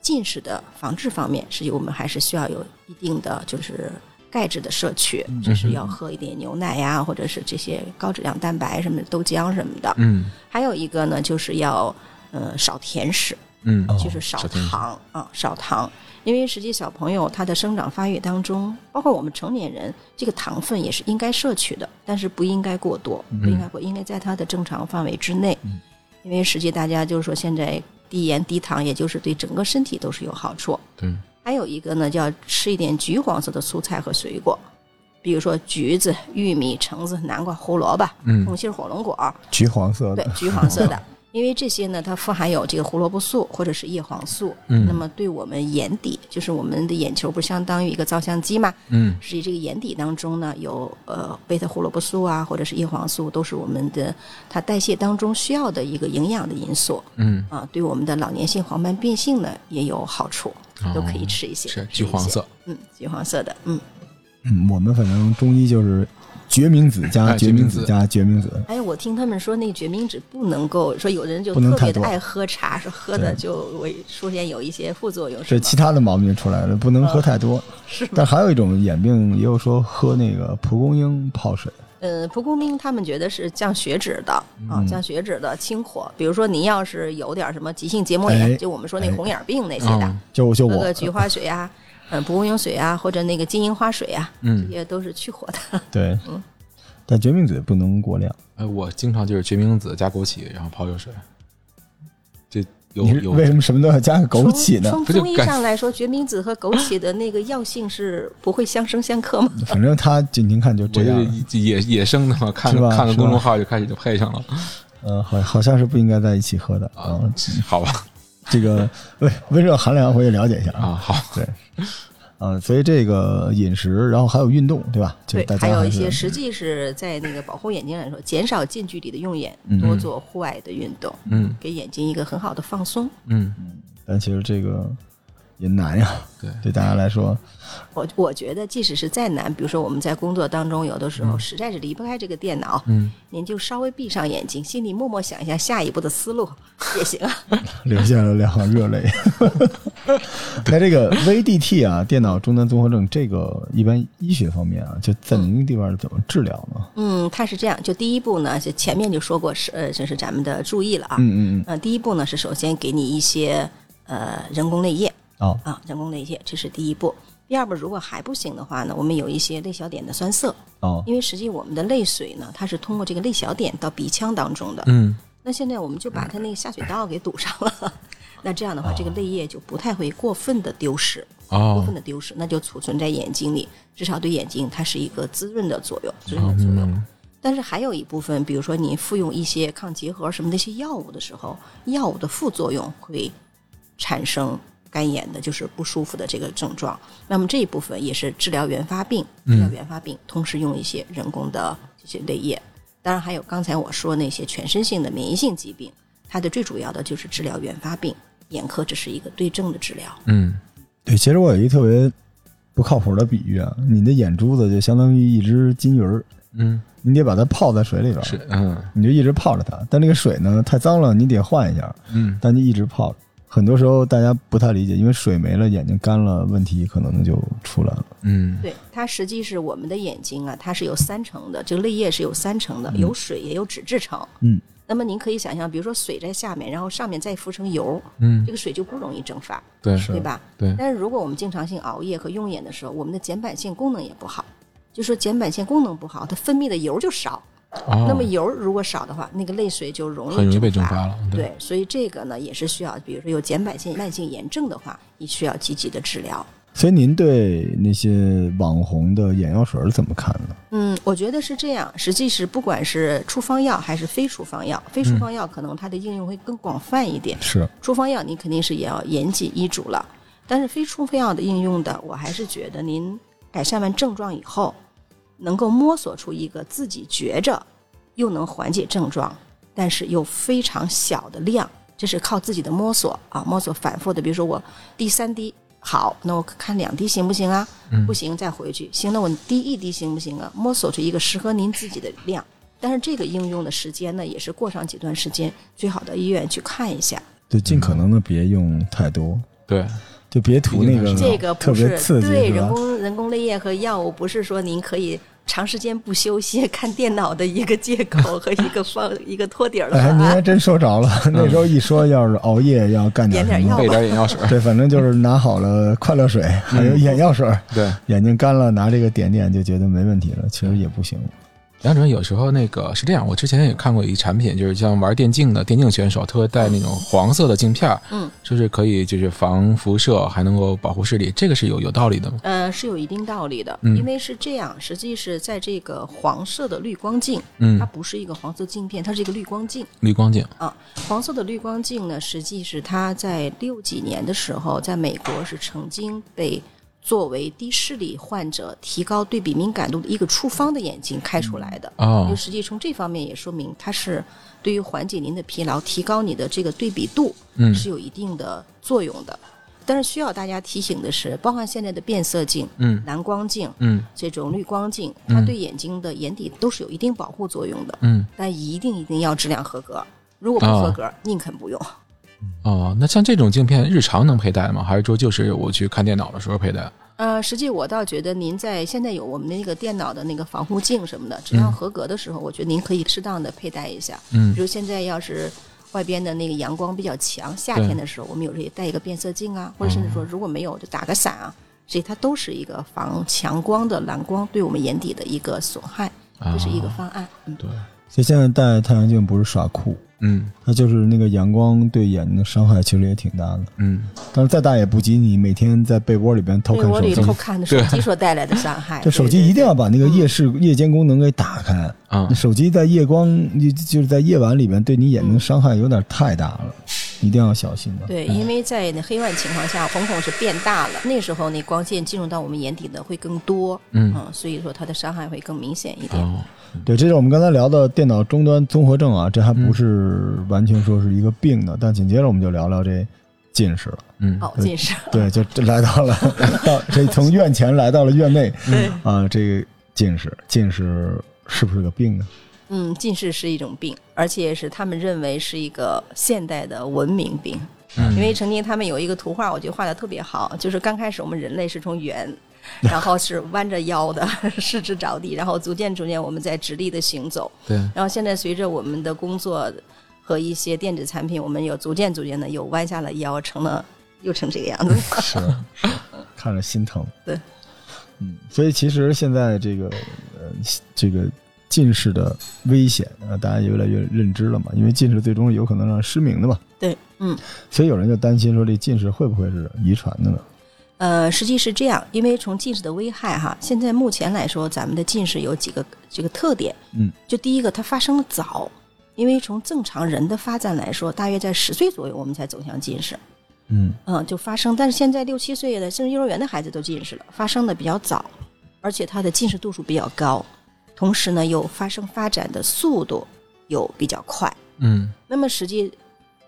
[SPEAKER 3] 近视的防治方面，是有我们还是需要有一定的就是钙质的摄取，就是要喝一点牛奶呀，或者是这些高质量蛋白什么的豆浆什么的。
[SPEAKER 2] 嗯。
[SPEAKER 3] 还有一个呢，就是要呃少甜食，
[SPEAKER 2] 嗯。
[SPEAKER 1] 哦
[SPEAKER 3] 就是少糖啊，少糖。因为实际小朋友他的生长发育当中，包括我们成年人，这个糖分也是应该摄取的，但是不应该过多，不应该过，应该在它的正常范围之内。因为实际大家就是说，现在低盐低糖，也就是对整个身体都是有好处。
[SPEAKER 2] 对，
[SPEAKER 3] 还有一个呢，就要吃一点橘黄色的蔬菜和水果，比如说橘子、玉米、橙子、南瓜、胡萝卜、
[SPEAKER 2] 嗯
[SPEAKER 3] 红心火龙果，
[SPEAKER 1] 橘黄色的，，
[SPEAKER 3] 对橘黄色的。因为这些呢，它富含有这个胡萝卜素或者是叶黄素，
[SPEAKER 2] 嗯
[SPEAKER 3] 那么对我们眼底，就是我们的眼球，不是相当于一个照相机嘛？
[SPEAKER 2] 嗯
[SPEAKER 3] 所以这个眼底当中呢，有呃贝塔胡萝卜素啊，或者是叶黄素，都是我们的它代谢当中需要的一个营养的因素
[SPEAKER 2] 嗯，
[SPEAKER 3] 啊，对我们的老年性黄斑变性呢也有好处，都可以
[SPEAKER 2] 哦
[SPEAKER 3] 吃一些。
[SPEAKER 2] 是
[SPEAKER 3] 吃一些，
[SPEAKER 2] 橘黄色，
[SPEAKER 3] 嗯，橘黄色的，嗯。
[SPEAKER 1] 嗯，我们反正中医就是决明子加
[SPEAKER 2] 哎
[SPEAKER 1] 决明子加决明子，
[SPEAKER 3] 哎，我听他们说那决明子不能够说，有的人就特别的爱喝茶，说喝的就会出现有一些副作用，是？
[SPEAKER 1] 其他的毛病出来了，不能喝太多。
[SPEAKER 3] 是？
[SPEAKER 1] 但还有一种眼病，也有说喝那个蒲公英泡水，
[SPEAKER 3] 呃，蒲公英他们觉得是降血脂的啊，
[SPEAKER 1] 嗯
[SPEAKER 3] 降血脂的清火。比如说您要是有点什么急性结膜炎，
[SPEAKER 1] 哎
[SPEAKER 3] 就我们说那
[SPEAKER 1] 哎
[SPEAKER 3] 红眼病那些的，
[SPEAKER 2] 嗯
[SPEAKER 1] 就就我
[SPEAKER 3] 喝个菊花水啊，嗯、蒲公英水啊，或者那个金银花水啊，
[SPEAKER 2] 嗯
[SPEAKER 3] 这些都是去火的。
[SPEAKER 1] 对，
[SPEAKER 3] 嗯
[SPEAKER 1] 但决明子不能过量。
[SPEAKER 2] 哎，我经常就是决明子加枸杞，然后泡热水，这有有
[SPEAKER 1] 为什么什么都要加个枸杞呢？
[SPEAKER 3] 从从中医上来说，决明子和枸杞的那个药性是不会相生相克吗？
[SPEAKER 1] 反正它就您看就
[SPEAKER 2] 我
[SPEAKER 1] 这样
[SPEAKER 2] 野野生的嘛，看看个公众号就开始就配上了
[SPEAKER 1] 嗯，好好像是不应该在一起喝的啊。
[SPEAKER 2] 好吧
[SPEAKER 1] 这个温温热寒凉回去了解一下啊。
[SPEAKER 2] 啊，好，
[SPEAKER 1] 对，嗯，所以这个饮食，然后还有运动，对吧？就大，家
[SPEAKER 3] 对还有一些实际是在那个保护眼睛来说，减少近距离的用眼
[SPEAKER 1] 嗯，
[SPEAKER 3] 多做户外的运动，
[SPEAKER 2] 嗯
[SPEAKER 3] 给眼睛一个很好的放松。
[SPEAKER 2] 嗯嗯，
[SPEAKER 1] 但其实这个也难呀，
[SPEAKER 2] 对
[SPEAKER 1] 对大家来说，
[SPEAKER 3] 我我觉得，即使是再难，比如说我们在工作当中，有的时候实在是离不开这个电脑，
[SPEAKER 2] 嗯，
[SPEAKER 3] 您就稍微闭上眼睛，心里默默想一下下一步的思路也行啊。
[SPEAKER 1] 流下了两行热泪。那这个 VDT 啊，电脑终端综合症，这个一般医学方面啊，就在您的地方怎么治疗呢？
[SPEAKER 3] 嗯，它是这样，就第一步呢，就前面就说过是呃，这是咱们的注意了啊。
[SPEAKER 1] 嗯嗯嗯，
[SPEAKER 3] 呃，第一步呢是首先给你一些呃人工泪液
[SPEAKER 1] 哦，
[SPEAKER 3] 啊，人工泪液，这是第一步。第二步，如果还不行的话呢，我们有一些泪小点的酸涩，
[SPEAKER 1] 哦，
[SPEAKER 3] 因为实际我们的泪水呢，它是通过这个泪小点到鼻腔当中的。
[SPEAKER 2] 嗯
[SPEAKER 3] 那现在我们就把它那个下水道给堵上了，那这样的话，这个泪液就不太会过分的丢失，过
[SPEAKER 2] 哦
[SPEAKER 3] 分的丢失，那就储存在眼睛里，至少对眼睛它是一个滋润的作用，滋润
[SPEAKER 2] 哦
[SPEAKER 3] 的作用。但是还有一部分，比如说你服用一些抗结核什么的一些药物的时候，药物的副作用会产生干眼的，就是不舒服的这个症状。那么这一部分也是治疗原发病，治疗原发病，同时用一些人工的这些泪液。当然还有刚才我说那些全身性的免疫性疾病，它的最主要的就是治疗原发病，眼科只是一个对症的治疗。
[SPEAKER 2] 嗯
[SPEAKER 1] 对，其实我有一个特别不靠谱的比喻啊，你的眼珠子就相当于一只金鱼儿，
[SPEAKER 2] 嗯
[SPEAKER 1] 你得把它泡在水里边儿，
[SPEAKER 2] 是嗯
[SPEAKER 1] 你就一直泡着它。但那个水呢太脏了，你得换一下，
[SPEAKER 2] 嗯
[SPEAKER 1] 但就一直泡着。很多时候大家不太理解，因为水没了，眼睛干了，问题可能就出来了。
[SPEAKER 2] 嗯
[SPEAKER 3] 对，它实际是我们的眼睛啊，它是有三层的，这个泪液是有三层的，有水也有脂质层。
[SPEAKER 1] 嗯，
[SPEAKER 3] 那么您可以想象，比如说水在下面，然后上面再浮成油，
[SPEAKER 2] 嗯
[SPEAKER 3] 这个水就不容易蒸发，
[SPEAKER 2] 对
[SPEAKER 1] 是
[SPEAKER 3] 对吧？
[SPEAKER 2] 对
[SPEAKER 3] 但是如果我们经常性熬夜和用眼的时候，我们的睑板腺功能也不好，就说睑板腺功能不好，它分泌的油就少。
[SPEAKER 2] 哦
[SPEAKER 3] 那么油如果少的话，那个泪水就容易
[SPEAKER 2] 很容易被
[SPEAKER 3] 蒸
[SPEAKER 2] 蒸发了对
[SPEAKER 3] 对，所以这个呢也是需要，比如说有睑板腺慢性炎症的话，你需要积极的治疗。
[SPEAKER 1] 所以您对那些网红的眼药水怎么看呢？
[SPEAKER 3] 嗯，我觉得是这样。实际是不管是处方药还是非处方药，非处方药可能它的应用会更广泛一点。
[SPEAKER 1] 是
[SPEAKER 3] 处方药你肯定是也要严谨医嘱了，但是非处方药的应用的，我还是觉得您改善完症状以后，能够摸索出一个自己觉着又能缓解症状，但是又非常小的量，这是靠自己的摸索啊，摸索反复的。比如说我滴三滴好，那我看两滴行不行啊？不行再回去。行，那我滴一滴行不行啊？摸索出一个适合您自己的量。但是这个应用的时间呢，也是过上几段时间，最好到医院去看一下。
[SPEAKER 1] 就尽可能的别用太多，
[SPEAKER 2] 对
[SPEAKER 1] 就别图那个
[SPEAKER 3] 这个
[SPEAKER 1] 特
[SPEAKER 3] 不是
[SPEAKER 1] 别刺激，
[SPEAKER 3] 对人？工人工泪液和药物，不是说您可以长时间不休息 看电脑的一个借口 和一个方一个托底儿了
[SPEAKER 1] 哎，您。还真说着了。那时候一说要是熬夜要干点什么
[SPEAKER 2] 备点眼药水
[SPEAKER 1] 对，反正就是拿好了快乐水，还有眼药水儿，
[SPEAKER 2] 对。
[SPEAKER 1] 眼睛干了拿这个点点就觉得没问题了，其实也不行。
[SPEAKER 2] 杨主任有时候那个是这样，我之前也看过一产品，就是像玩电竞的电竞选手，他会戴那种黄色的镜片，
[SPEAKER 3] 嗯，
[SPEAKER 2] 就是可以就是防辐射，还能够保护视力，这个是有有道理的吗？
[SPEAKER 3] 呃，是有一定道理的，
[SPEAKER 2] 嗯
[SPEAKER 3] 因为是这样，实际是在这个黄色的滤光镜，
[SPEAKER 2] 嗯
[SPEAKER 3] 它不是一个黄色镜片，它是一个滤光镜
[SPEAKER 2] 滤光镜，
[SPEAKER 3] 啊。黄色的滤光镜呢，实际是它在六几年的时候，在美国是曾经被作为低视力患者提高对比敏感度的一个处方的眼镜开出来的。实际从这方面也说明，它是对于缓解您的疲劳、提高你的这个对比度，
[SPEAKER 2] 嗯
[SPEAKER 3] 是有一定的作用的。但是需要大家提醒的是，包含现在的变色镜、
[SPEAKER 2] 嗯
[SPEAKER 3] 蓝光镜、
[SPEAKER 2] 嗯
[SPEAKER 3] 这种滤光镜，它对眼睛的眼底都是有一定保护作用的，
[SPEAKER 2] 嗯，
[SPEAKER 3] 但一定一定要质量合格。如果不合格，宁肯不用。
[SPEAKER 2] 哦，那像这种镜片日常能佩戴吗？还是说就是我去看电脑的时候佩戴？
[SPEAKER 3] 呃，实际我倒觉得您在现在有我们那个电脑的那个防护镜什么的，只要合格的时候，我觉得您可以适当的佩戴一下。
[SPEAKER 2] 嗯
[SPEAKER 3] 比如现在要是外边的那个阳光比较强，夏天的时候，我们有时候也带一个变色镜啊，或者甚至说如果没有就打个伞啊，所以它都是一个防强光的蓝光对我们眼底的一个损害，这是一个方案。嗯，
[SPEAKER 2] 对，
[SPEAKER 1] 所以现在戴太阳镜不是耍酷，
[SPEAKER 2] 嗯
[SPEAKER 1] 它就是那个阳光对眼睛的伤害其实也挺大的。
[SPEAKER 2] 嗯，
[SPEAKER 1] 但是再大也不及你每天在被窝里边偷
[SPEAKER 3] 被窝
[SPEAKER 1] 看手机。
[SPEAKER 3] 里偷看的手机所带来的伤害。
[SPEAKER 1] 这手机一定要把那个夜视、夜间功能给打开。
[SPEAKER 2] 啊
[SPEAKER 1] 那手机在夜光，就就是在夜晚里边对你眼睛伤害有点太大了，一定要小心的。
[SPEAKER 3] 对，因为在那黑暗情况下，瞳孔是变大了，那时候那光线进入到我们眼底的会更多，
[SPEAKER 2] 嗯
[SPEAKER 3] 所以说它的伤害会更明显一点。
[SPEAKER 2] 哦，
[SPEAKER 1] 对，这是我们刚才聊的电脑终端综合症啊，这还不是完全说是一个病的，但紧接着我们就聊聊这近视了。
[SPEAKER 2] 嗯
[SPEAKER 3] 哦，近视，
[SPEAKER 1] 对，就这来到了 到这从院前来到了院内
[SPEAKER 3] 嗯，
[SPEAKER 1] 啊，这个近视，近视是不是个病呢？
[SPEAKER 3] 嗯，近视是一种病，而且是他们认为是一个现代的文明病。
[SPEAKER 2] 嗯
[SPEAKER 3] 因为曾经他们有一个图画，我觉得画的特别好，就是刚开始我们人类是从圆，然后是弯着腰的，四肢着地，然后逐渐逐渐我们在直立的行走，
[SPEAKER 2] 对，
[SPEAKER 3] 然后现在随着我们的工作和一些电子产品，我们有逐渐逐渐的又弯下了腰，成了又成这个样子。
[SPEAKER 1] 是，看着心疼。
[SPEAKER 3] 对，
[SPEAKER 1] 嗯，所以其实现在这个呃这个近视的危险啊，大家也越来越认知了嘛，因为近视最终有可能让失明的嘛。
[SPEAKER 3] 对，嗯，
[SPEAKER 1] 所以有人就担心说这近视会不会是遗传的呢？
[SPEAKER 3] 呃，实际是这样，因为从近视的危害哈，现在目前来说，咱们的近视有几个这个特点。
[SPEAKER 1] 嗯，
[SPEAKER 3] 就第一个，它发生的早，因为从正常人的发展来说，大约在十岁左右我们才走向近视。
[SPEAKER 1] 嗯
[SPEAKER 3] 嗯，就发生，但是现在六七岁的甚至幼儿园的孩子都近视了，发生的比较早，而且它的近视度数比较高，同时呢又发生发展的速度又比较快。
[SPEAKER 2] 嗯
[SPEAKER 3] 那么实际，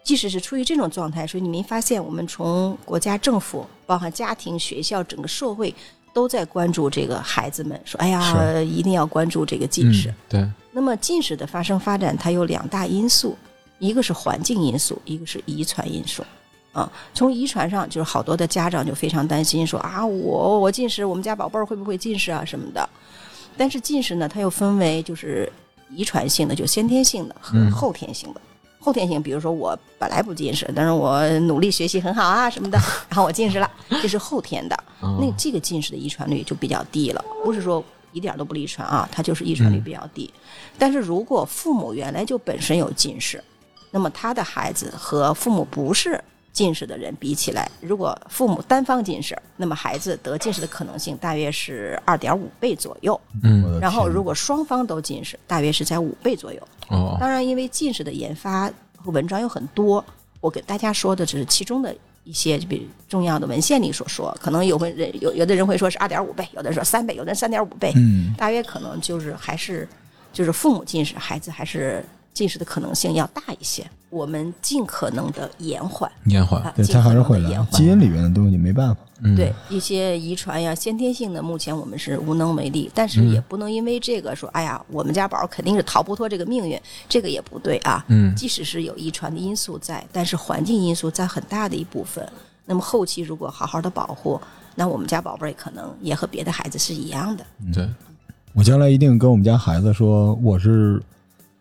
[SPEAKER 3] 即使是出于这种状态，所以你没发现，我们从国家政府，包含家庭、学校，整个社会都在关注这个孩子们，说：“哎呀，一定要关注这个近视。
[SPEAKER 2] 嗯对，
[SPEAKER 3] 那么近视的发生发展，它有两大因素，一个是环境因素，一个是遗传因素。啊，从遗传上，就是好多的家长就非常担心，说啊，我我近视，我们家宝贝儿会不会近视啊什么的。但是近视呢，它又分为就是遗传性的，就先天性的和
[SPEAKER 2] 嗯
[SPEAKER 3] 后天性的。后天性，比如说我本来不近视，但是我努力学习很好啊什么的，然后我近视了，这是后天的。
[SPEAKER 2] 哦
[SPEAKER 3] 那这个近视的遗传率就比较低了，不是说一点都不遗传啊，它就是遗传率比较低。但是如果父母原来就本身有近视，那么他的孩子和父母不是近视的人比起来，如果父母单方近视，那么孩子得近视的可能性大约是二点五倍左右。
[SPEAKER 2] 嗯
[SPEAKER 3] 然后如果双方都近视，大约是在五倍左右。
[SPEAKER 2] 哦
[SPEAKER 3] 当然，因为近视的研发和文章有很多，我给大家说的只是其中的一些，就比如重要的文献里所说，可能有会人有有的人会说是二点五倍，有的人说三倍，有的人三点五倍，
[SPEAKER 1] 嗯
[SPEAKER 3] 大约可能就是还是就是父母近视，孩子还是近视的可能性要大一些。我们尽可能的延缓，
[SPEAKER 2] 延缓
[SPEAKER 3] 啊，
[SPEAKER 1] 对，它还是会
[SPEAKER 3] 的延，缓
[SPEAKER 1] 基。因里面的东西没办法。
[SPEAKER 2] 嗯
[SPEAKER 3] 对一些遗传呀、先天性的，目前我们是无能为力，但是也不能因为这个说，哎呀，我们家宝儿肯定是逃不脱这个命运，这个也不对啊。
[SPEAKER 2] 嗯
[SPEAKER 3] 即使是有遗传的因素在，但是环境因素在很大的一部分。那么后期如果好好的保护，那我们家宝贝儿可能也和别的孩子是一样的。
[SPEAKER 2] 对，
[SPEAKER 1] 我将来一定跟我们家孩子说，我是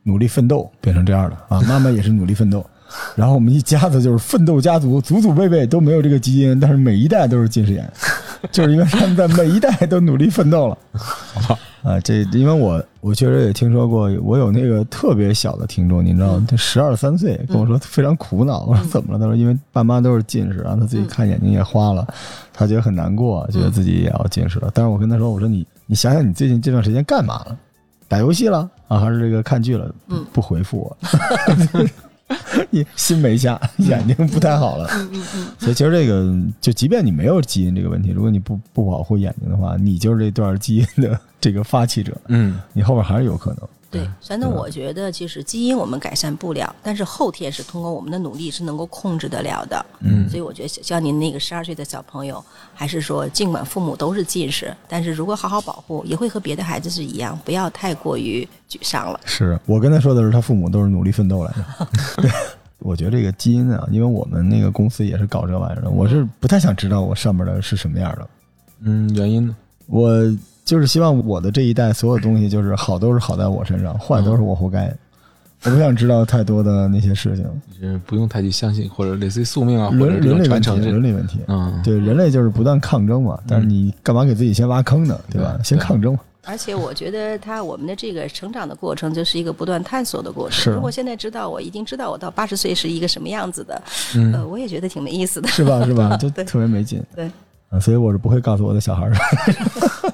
[SPEAKER 1] 努力奋斗变成这样的啊，妈妈也是努力奋斗，然后我们一家子就是奋斗家族，祖祖辈辈都没有这个基因，但是每一代都是近视眼，就是因为他们在每一代都努力奋斗了。啊，这因为我我确实也听说过，我有那个特别小的听众，你知道吗？他十二三岁跟我说非常苦恼，我说怎么了？他说因为爸妈都是近视，然后他自己看眼睛也花了，他觉得很难过，觉得自己也要近视了。但是我跟他说，我说你你想想你最近这段时间干嘛了？打游戏了啊，还是这个看剧了？
[SPEAKER 3] 嗯
[SPEAKER 1] 不回复我，你心没下，眼睛不太好了。所以其实这个，就即便你没有基因这个问题，如果你不不保护眼睛的话，你就是这段基因的这个发起者，
[SPEAKER 2] 嗯
[SPEAKER 1] 你后边还是有可能。
[SPEAKER 3] 对，反正我觉得其实基因我们改善不了，但是后天是通过我们的努力是能够控制得了的。
[SPEAKER 2] 嗯
[SPEAKER 3] 所以我觉得像您那个十二岁的小朋友，还是说尽管父母都是近视，但是如果好好保护，也会和别的孩子是一样，不要太过于沮丧了。
[SPEAKER 1] 是我跟他说的是，他父母都是努力奋斗来的。对，我觉得这个基因啊，因为我们那个公司也是搞这玩意儿的，我是不太想知道我上面的是什么样的。
[SPEAKER 2] 嗯，原因呢？
[SPEAKER 1] 我就是希望我的这一代所有东西就是好都是好在我身上，坏都是我活该。我不想知道太多的那些事情，
[SPEAKER 2] 就是不用太去相信，或者类似于宿命啊，
[SPEAKER 1] 伦伦理问题，
[SPEAKER 2] 种传承
[SPEAKER 1] 伦理问题。
[SPEAKER 2] 嗯，
[SPEAKER 1] 对，人类就是不断抗争嘛，但是你干嘛给自己先挖坑呢？对吧？
[SPEAKER 2] 对
[SPEAKER 1] 先抗争嘛。
[SPEAKER 3] 而且我觉得他我们的这个成长的过程就是一个不断探索的过程。
[SPEAKER 1] 是
[SPEAKER 3] 如果现在知道我已经知道我到八十岁是一个什么样子的，
[SPEAKER 2] 嗯
[SPEAKER 3] 呃，我也觉得挺没意思的。
[SPEAKER 1] 是吧？是吧？就特别没劲。
[SPEAKER 3] 对
[SPEAKER 1] 啊，所以我是不会告诉我的小孩儿的。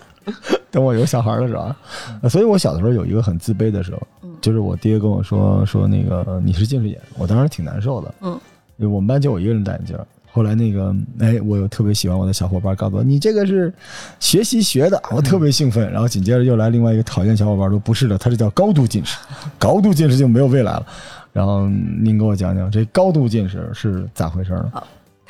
[SPEAKER 1] 等我有小孩儿的时候所以我小的时候有一个很自卑的时候，
[SPEAKER 3] 嗯
[SPEAKER 1] 就是我爹跟我说说那个你是近视眼，我当时挺难受的。
[SPEAKER 3] 嗯，
[SPEAKER 1] 因为我们班就我一个人戴眼镜。后来那个，哎，我有特别喜欢我的小伙伴告诉我，你这个是学习学的，我特别兴奋。然后紧接着又来另外一个讨厌小伙伴说，不是的，他这叫高度近视，高度近视就没有未来了。然后您给我讲讲这高度近视是咋回事呢？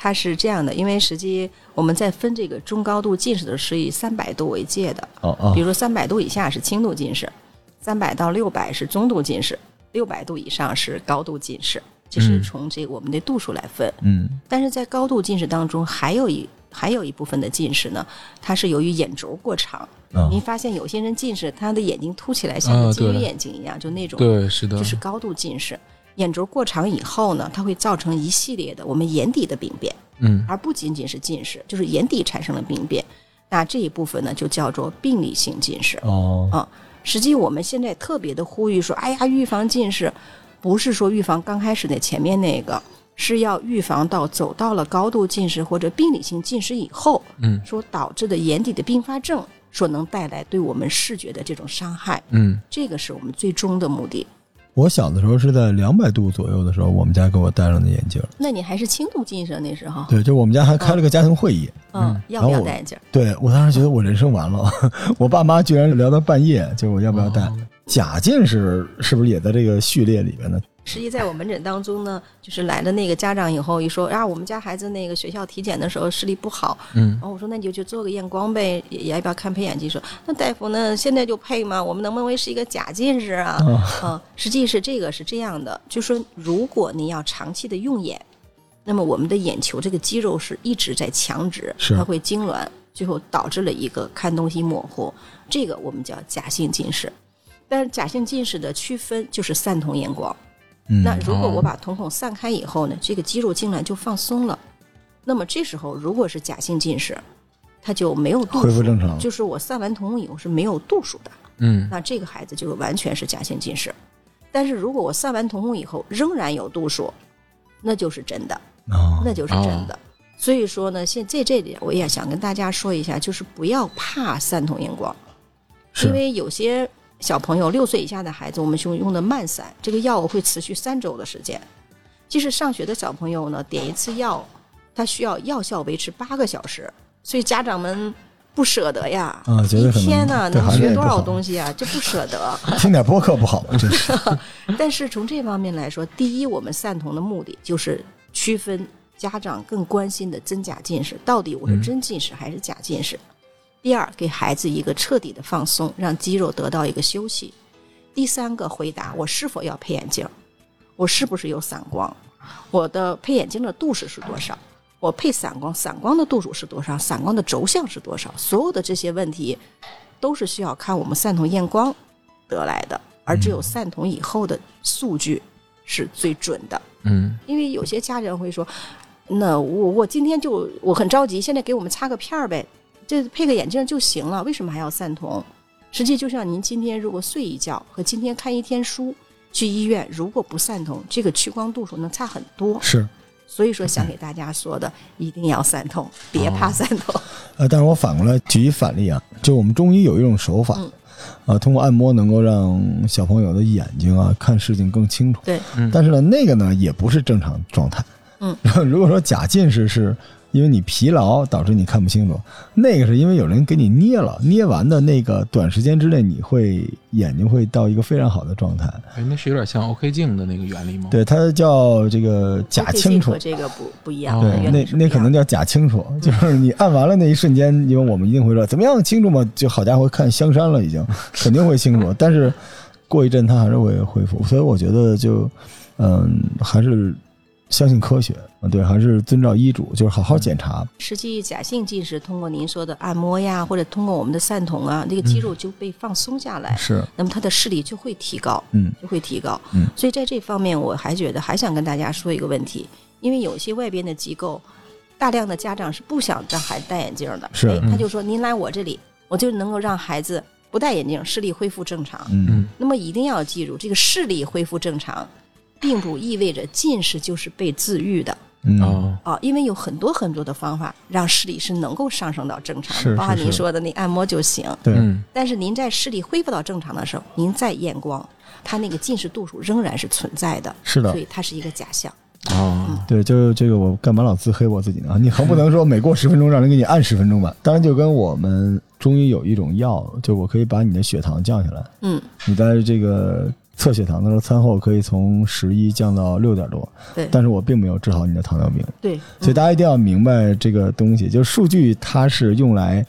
[SPEAKER 3] 它是这样的，因为实际我们在分这个中高度近视的是以三百度为界的，
[SPEAKER 1] 哦哦
[SPEAKER 3] 比如说三百度以下是轻度近视，三百到六百是中度近视，六百度以上是高度近视，这是
[SPEAKER 2] 嗯
[SPEAKER 3] 从这个我们的度数来分。
[SPEAKER 1] 嗯
[SPEAKER 3] 但是在高度近视当中，还有一还有一部分的近视呢，它是由于眼轴过长。
[SPEAKER 1] 啊
[SPEAKER 3] 您发现有些人近视，他的眼睛凸起来像金鱼眼睛一样，就那种，
[SPEAKER 2] 对，是的，
[SPEAKER 3] 就是高度近视。眼轴过长以后呢，它会造成一系列的我们眼底的病变，
[SPEAKER 2] 嗯
[SPEAKER 3] 而不仅仅是近视，就是眼底产生了病变。那这一部分呢，就叫做病理性近视。
[SPEAKER 1] 哦，
[SPEAKER 3] 实际我们现在特别的呼吁说，哎呀，预防近视，不是说预防刚开始那前面那个，是要预防到走到了高度近视或者病理性近视以后，
[SPEAKER 2] 嗯
[SPEAKER 3] 所导致的眼底的并发症所能带来对我们视觉的这种伤害，
[SPEAKER 2] 嗯
[SPEAKER 3] 这个是我们最终的目的。
[SPEAKER 1] 我小的时候是在两百度左右的时候，我们家给我戴上的眼镜。
[SPEAKER 3] 那你还是轻度近视那时候，
[SPEAKER 1] 对，就我们家还开了个家庭会议。
[SPEAKER 3] 嗯，要不要戴眼镜？
[SPEAKER 1] 对我当时觉得我人生完了，我爸妈居然聊到半夜，就我要不要戴。假近视是不是也在这个序列里边呢？
[SPEAKER 3] 实际在我门诊当中呢，就是来了那个家长以后一说啊，我们家孩子那个学校体检的时候视力不好，
[SPEAKER 2] 嗯
[SPEAKER 3] 然后我说那你就去做个验光呗，也也要不要看配眼镜？说那大夫呢现在就配吗？我们能不能为是一个假近视啊？嗯，实际是这个是这样的，就说如果你要长期的用眼，那么我们的眼球这个肌肉是一直在强直，
[SPEAKER 1] 是
[SPEAKER 3] 它会痉挛，最后导致了一个看东西模糊，这个我们叫假性近视。但是假性近视的区分就是散瞳眼光。
[SPEAKER 1] 嗯，
[SPEAKER 3] 那如果
[SPEAKER 2] 哦
[SPEAKER 3] 我把瞳孔散开以后呢，这个肌肉痉挛就放松了。那么这时候如果是假性近视，它就没有度数，
[SPEAKER 1] 恢复正常
[SPEAKER 3] 就是我散完瞳孔以后是没有度数的，
[SPEAKER 2] 嗯
[SPEAKER 3] 那这个孩子就是完全是假性近视。但是如果我散完瞳孔以后仍然有度数，那就是真的，
[SPEAKER 1] 哦
[SPEAKER 3] 那就是真的。所以说呢，现在这里我也想跟大家说一下，就是不要怕散瞳荧光，因为有些小朋友六岁以下的孩子，我们用用的慢散，这个药会持续三周的时间。即使上学的小朋友呢，点一次药，他需要药效维持八个小时，所以家长们不舍得呀。一
[SPEAKER 1] 啊觉得可能
[SPEAKER 3] 天呢
[SPEAKER 1] 对
[SPEAKER 3] 能学多少东西啊？这不舍得。
[SPEAKER 1] 听点播客不好吗？真是。
[SPEAKER 3] 但是从这方面来说，第一，我们散瞳的目的就是区分家长更关心的真假近视，到底我是真近视还是假近视。第二，给孩子一个彻底的放松，让肌肉得到一个休息。第三个回答，我是否要配眼镜？我是不是有散光？我的配眼镜的度数是多少？我配散光，散光的度数是多少？散光的轴向是多少？所有的这些问题，都是需要看我们散瞳验光得来的，而只有散瞳以后的数据是最准的。
[SPEAKER 2] 嗯
[SPEAKER 3] 因为有些家人会说，那我我今天就我很着急，现在给我们擦个片儿呗，这配个眼镜就行了，为什么还要散瞳？实际就像您今天如果睡一觉和今天看一天书，去医院如果不散瞳，这个屈光度数能差很多。
[SPEAKER 1] 是，
[SPEAKER 3] 所以说想给大家说的，一定要散瞳，别怕散瞳。
[SPEAKER 1] 呃，但是我反过来举一反例啊，就我们中医有一种手法，
[SPEAKER 3] 嗯
[SPEAKER 1] 啊，通过按摩能够让小朋友的眼睛啊看事情更清楚。
[SPEAKER 3] 对，
[SPEAKER 2] 嗯
[SPEAKER 1] 但是呢，那个呢也不是正常状态。
[SPEAKER 3] 嗯，
[SPEAKER 1] 如果说假近视是因为你疲劳导致你看不清楚，那个是因为有人给你捏了，捏完的那个短时间之内你会眼睛会到一个非常好的状态。
[SPEAKER 2] 哎，那是有点像 OK 镜的那个原理吗？，
[SPEAKER 1] 对，它叫这个假清楚
[SPEAKER 3] 和。这个不不一样，
[SPEAKER 2] 对
[SPEAKER 1] 那那可能叫假清楚，就是你按完了那一瞬间，因为我们一定会说怎么样清楚吗，就好家伙看香山了，已经肯定会清楚，但是过一阵它还是会恢复，所以我觉得就嗯还是相信科学啊，对，还是遵照医嘱，就是好好检查。
[SPEAKER 3] 实际假性近视通过您说的按摩呀，或者通过我们的散瞳啊，这个肌肉就被放松下来，
[SPEAKER 1] 是，
[SPEAKER 3] 那么他的视力就会提高，
[SPEAKER 1] 嗯
[SPEAKER 3] 就会提高。
[SPEAKER 1] 嗯
[SPEAKER 3] 所以在这方面，我还觉得还想跟大家说一个问题，因为有些外边的机构，大量的家长是不想让孩子戴眼镜的，
[SPEAKER 1] 是
[SPEAKER 3] 哎，他就说您来我这里，我就能够让孩子不戴眼镜，视力恢复正常。
[SPEAKER 1] 嗯
[SPEAKER 2] 嗯
[SPEAKER 3] 那么一定要记住，这个视力恢复正常，并不意味着近视就是被治愈的。
[SPEAKER 1] 嗯
[SPEAKER 2] 哦，
[SPEAKER 3] 啊，因为有很多很多的方法让视力是能够上升到正常的，包含
[SPEAKER 1] 是是
[SPEAKER 3] 您说的那按摩就行。
[SPEAKER 1] 对，
[SPEAKER 2] 嗯
[SPEAKER 3] 但是您在视力恢复到正常的时候，您再验光，它那个近视度数仍然是存在的，
[SPEAKER 1] 是的
[SPEAKER 3] 所，以它是一个假象。
[SPEAKER 2] 哦，
[SPEAKER 1] 对，就这个我干嘛老自黑我自己呢？你横不能说每过十分钟让人给你按十分钟吧？当然，就跟我们中医有一种药，就我可以把你的血糖降下来。
[SPEAKER 3] 嗯，
[SPEAKER 1] 你在这个测血糖的时候，餐后可以从十一降到六点多，
[SPEAKER 3] 对
[SPEAKER 1] 但是我并没有治好你的糖尿病，
[SPEAKER 3] 对，
[SPEAKER 1] 所以大家一定要明白这个东西，就是数据它是用来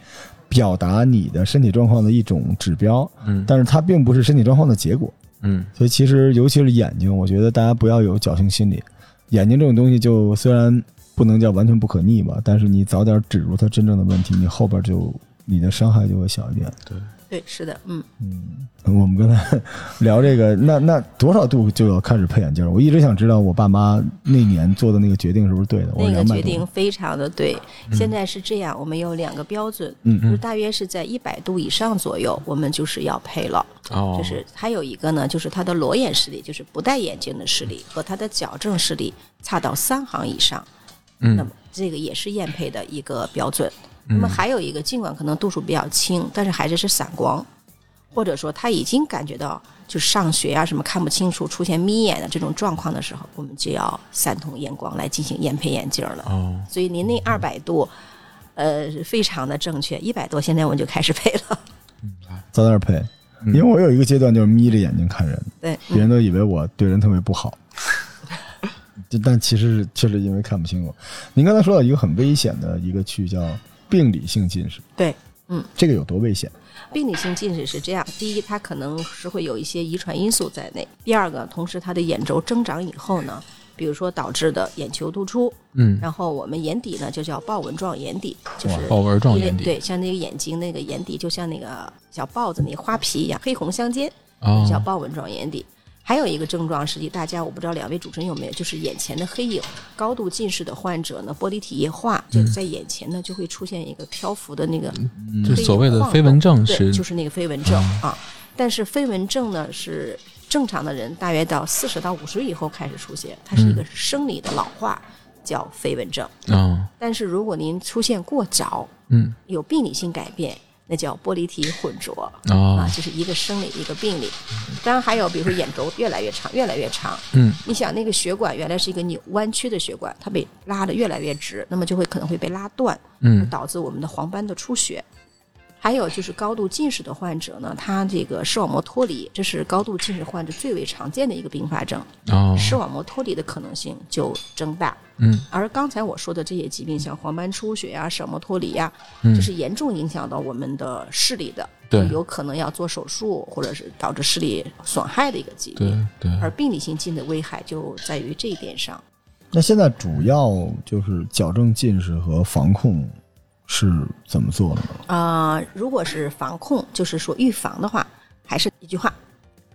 [SPEAKER 1] 表达你的身体状况的一种指标，
[SPEAKER 2] 嗯
[SPEAKER 1] 但是它并不是身体状况的结果。
[SPEAKER 2] 嗯
[SPEAKER 1] 所以其实尤其是眼睛，我觉得大家不要有侥幸心理。眼睛这种东西，就虽然不能叫完全不可逆吧，但是你早点指出它真正的问题，你后边就你的伤害就会小一点。
[SPEAKER 2] 对，
[SPEAKER 3] 对，是的，嗯嗯，
[SPEAKER 1] 我们刚才 聊这个，那那多少度就要开始配眼镜？我一直想知道我爸妈那年做的那个决定是不是对的。
[SPEAKER 3] 那个决定，非常的对。现在是这样，我们有两个标准，
[SPEAKER 1] 嗯
[SPEAKER 3] 就是大约是在一百度以上左右，我们就是要配了。
[SPEAKER 2] 哦，
[SPEAKER 3] 就是还有一个呢，就是他的裸眼视力，就是不戴眼镜的视力和他的矫正视力差到三行以上，
[SPEAKER 2] 嗯
[SPEAKER 3] 那么这个也是验配的一个标准。那么还有一个，尽管可能度数比较轻，但是孩子是散光，或者说他已经感觉到就是上学啊什么看不清楚，出现眯眼的这种状况的时候，我们就要散瞳验光来进行验配眼镜了。
[SPEAKER 2] 哦，
[SPEAKER 3] 所以您那二百度，呃，非常的正确，一百多现在我们就开始配了。
[SPEAKER 1] 嗯早点配，因为我有一个阶段就是眯着眼睛看人，
[SPEAKER 3] 对，
[SPEAKER 1] 别人都以为我对人特别不好，就但其实是确实因为看不清楚。您刚才说到一个很危险的一个区叫病理性近视，
[SPEAKER 3] 对，嗯。
[SPEAKER 1] 这个有多危险？
[SPEAKER 3] 病理性近视是这样：第一，它可能是会有一些遗传因素在内；第二个，同时它的眼轴增长以后呢，比如说导致的眼球突出，
[SPEAKER 2] 嗯，
[SPEAKER 3] 然后我们眼底呢就叫豹纹状眼底，就是
[SPEAKER 2] 豹纹状眼底。
[SPEAKER 3] 对，像那个眼睛那个眼底就像那个小豹子那花皮一样，黑红相间，
[SPEAKER 2] 哦，
[SPEAKER 3] 叫豹纹状眼底。还有一个症状，实际大家我不知道两位主持人有没有，就是眼前的黑影。高度近视的患者呢，玻璃体液化，
[SPEAKER 2] 嗯
[SPEAKER 3] 就是在眼前呢就会出现一个漂浮的那个
[SPEAKER 2] 就所谓的飞蚊症
[SPEAKER 3] 对，
[SPEAKER 2] 是
[SPEAKER 3] 就是那个飞蚊症啊。但是飞蚊症呢是正常的人大约到四十到五十以后开始出现，它是一个生理的老化，叫飞蚊症。
[SPEAKER 2] 嗯
[SPEAKER 3] 但是如果您出现过早，
[SPEAKER 2] 嗯
[SPEAKER 3] 有病理性改变，那叫玻璃体混浊。
[SPEAKER 2] 哦
[SPEAKER 3] 啊，就是一个生理一个病理。当然还有，比如说眼轴越来越长，越来越长。
[SPEAKER 2] 嗯，
[SPEAKER 3] 你想那个血管原来是一个扭弯曲的血管，它被拉得越来越直，那么就会可能会被拉断，
[SPEAKER 2] 嗯
[SPEAKER 3] 导致我们的黄斑的出血。还有就是高度近视的患者呢，他这个视网膜脱离，这是高度近视患者最为常见的一个并发症，
[SPEAKER 2] 哦
[SPEAKER 3] 视网膜脱离的可能性就增大。
[SPEAKER 2] 嗯
[SPEAKER 3] 而刚才我说的这些疾病，像黄斑出血呀、视网膜脱离呀，
[SPEAKER 2] 嗯
[SPEAKER 3] 这是严重影响到我们的视力的，
[SPEAKER 2] 对
[SPEAKER 3] 有可能要做手术，或者是导致视力损害的一个疾
[SPEAKER 2] 对
[SPEAKER 3] 病。
[SPEAKER 2] 对
[SPEAKER 3] 而病理性近的危害就在于这一点上。
[SPEAKER 1] 那现在主要就是矫正近视和防控是怎么做的呢？
[SPEAKER 3] 啊、如果是防控，就是说预防的话，还是一句话，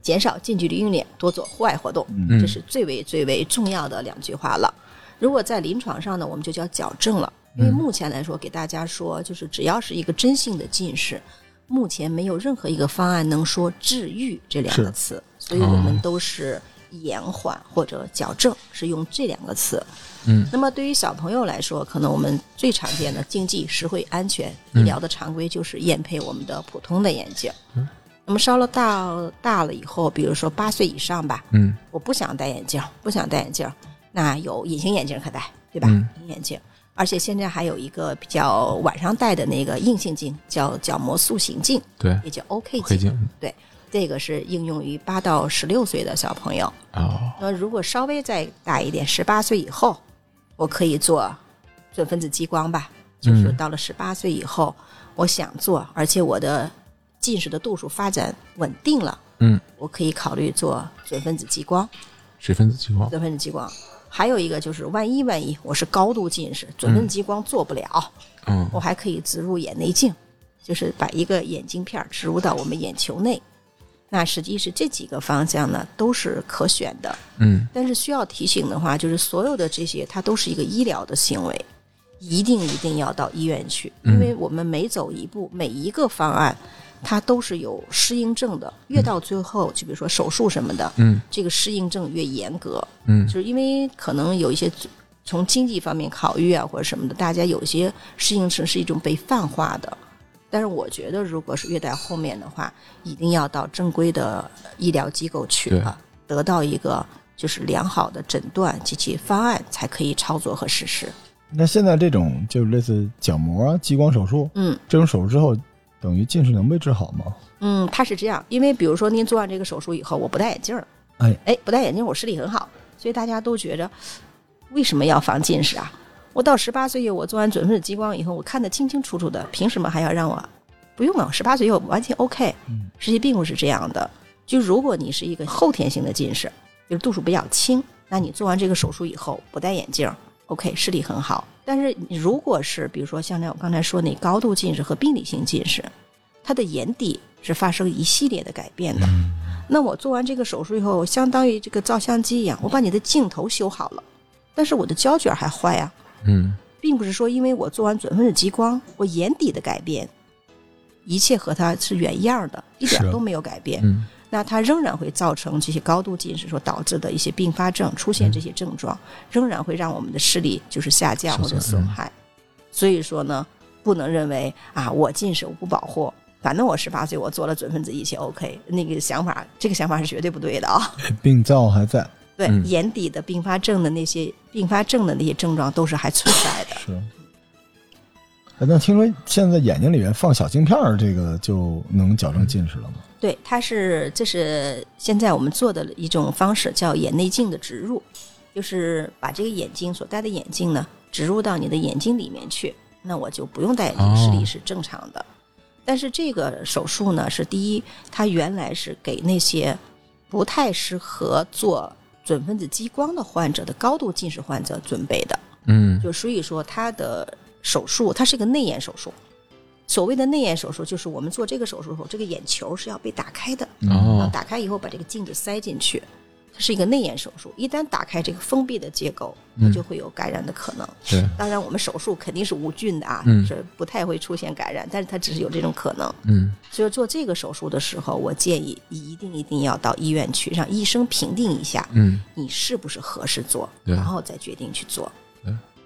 [SPEAKER 3] 减少近距离运练，多做户外活动，
[SPEAKER 2] 嗯
[SPEAKER 3] 这是最为最为重要的两句话了。如果在临床上呢，我们就叫矫正了，因为目前来说，给大家说，就是只要是一个真性的近视，目前没有任何一个方案能说治愈这两个词，所以我们都是延缓或者矫正，是用这两个词。
[SPEAKER 2] 嗯
[SPEAKER 3] 那么对于小朋友来说，可能我们最常见的经济、实惠、安全、医疗的常规就是验配我们的普通的眼镜。那么稍了大大了以后，比如说八岁以上吧，
[SPEAKER 2] 嗯
[SPEAKER 3] 我不想戴眼镜，不想戴眼镜，那有隐形眼镜可戴，对吧？
[SPEAKER 2] 嗯
[SPEAKER 3] 隐形眼镜，而且现在还有一个比较晚上戴的那个硬性镜，叫角膜塑形镜，
[SPEAKER 2] 对
[SPEAKER 3] 也叫 OK。镜对，这个是应用于八到十六岁的小朋友。
[SPEAKER 2] 哦
[SPEAKER 3] 那如果稍微再大一点，十八岁以后，我可以做准分子激光吧。就是到了十八岁以后，我想做，而且我的近视的度数发展稳定了，
[SPEAKER 2] 嗯，
[SPEAKER 3] 我可以考虑做准分子激光。
[SPEAKER 2] 水分子激光
[SPEAKER 3] 准分子激光，还有一个就是万一万一我是高度近视，准分子激光做不了，
[SPEAKER 2] 嗯
[SPEAKER 3] 我还可以植入眼内镜，就是把一个眼镜片植入到我们眼球内。那实际是这几个方向呢都是可选的，
[SPEAKER 2] 嗯。
[SPEAKER 3] 但是需要提醒的话，就是所有的这些它都是一个医疗的行为，一定一定要到医院去，因为我们每走一步，每一个方案它都是有适应症的，越到最后，就比如说手术什么的，
[SPEAKER 2] 嗯。
[SPEAKER 3] 这个适应症越严格，
[SPEAKER 2] 嗯。
[SPEAKER 3] 就是因为可能有一些从经济方面考虑啊，或者什么的，大家有些适应症是一种被泛化的。但是我觉得，如果是越在后面的话，一定要到正规的医疗机构去
[SPEAKER 2] 对
[SPEAKER 3] 啊，得到一个就是良好的诊断及其方案，才可以操作和实施。
[SPEAKER 1] 那现在这种就是类似角膜啊、激光手术
[SPEAKER 3] 嗯
[SPEAKER 1] 这种手术之后，等于近视能被治好吗？
[SPEAKER 3] 嗯，它是这样，因为比如说您做完这个手术以后，我不戴眼镜儿，
[SPEAKER 1] 哎
[SPEAKER 3] 哎，不戴眼镜我视力很好，所以大家都觉着为什么要防近视啊？我到十八岁我做完准分子激光以后，我看得清清楚楚的，凭什么还要让我？不用啊，十八岁以后完全 OK。
[SPEAKER 1] 嗯，
[SPEAKER 3] 实际并不是这样的。就如果你是一个后天性的近视，就是度数比较轻，那你做完这个手术以后不戴眼镜，OK，视力很好。但是你如果是比如说像那我刚才说那高度近视和病理性近视，它的眼底是发生一系列的改变的。那我做完这个手术以后，相当于这个照相机一样，我把你的镜头修好了，但是我的胶卷还坏呀、
[SPEAKER 2] 嗯。
[SPEAKER 3] 并不是说因为我做完准分子激光，我眼底的改变，一切和它是原样的，一点都没有改变。
[SPEAKER 2] 嗯。
[SPEAKER 3] 那它仍然会造成这些高度近视所导致的一些并发症，出现这些症状，仍然会让我们的视力就是下降或者
[SPEAKER 2] 损
[SPEAKER 3] 损害。所以说呢，不能认为啊，我近视我不保护，反正我十八岁我做了准分子一切 OK，那个想法，这个想法是绝对不对的啊。
[SPEAKER 1] 病灶还在，
[SPEAKER 3] 对，
[SPEAKER 2] 嗯
[SPEAKER 3] 眼底的并发症的那些并发症的那些症状都是还存在的。
[SPEAKER 1] 是。哎那听说现在眼睛里面放小镜片儿，这个就能矫正近视了吗？
[SPEAKER 3] 对，它是这是现在我们做的一种方式，叫眼内镜的植入，就是把这个眼睛所戴的眼镜呢植入到你的眼睛里面去，那我就不用戴眼镜，视力是正常的。但是这个手术呢，是第一，它原来是给那些不太适合做准分子激光的患者的高度近视患者准备的。
[SPEAKER 2] 嗯
[SPEAKER 3] 就所以说他的手术，它是一个内眼手术。所谓的内眼手术，就是我们做这个手术后，这个眼球是要被打开的。然后
[SPEAKER 2] 哦
[SPEAKER 3] 打开以后，把这个镜子塞进去，它是一个内眼手术。一旦打开这个封闭的结构，它就会有感染的可能。
[SPEAKER 2] 对
[SPEAKER 3] 当然，我们手术肯定是无菌的啊，
[SPEAKER 2] 嗯
[SPEAKER 3] 是不太会出现感染，但是它只是有这种可能。
[SPEAKER 2] 嗯
[SPEAKER 3] 所以做这个手术的时候，我建议一定一定要到医院去，让医生评定一下
[SPEAKER 2] 嗯
[SPEAKER 3] 你是不是合适做，然后再决定去做。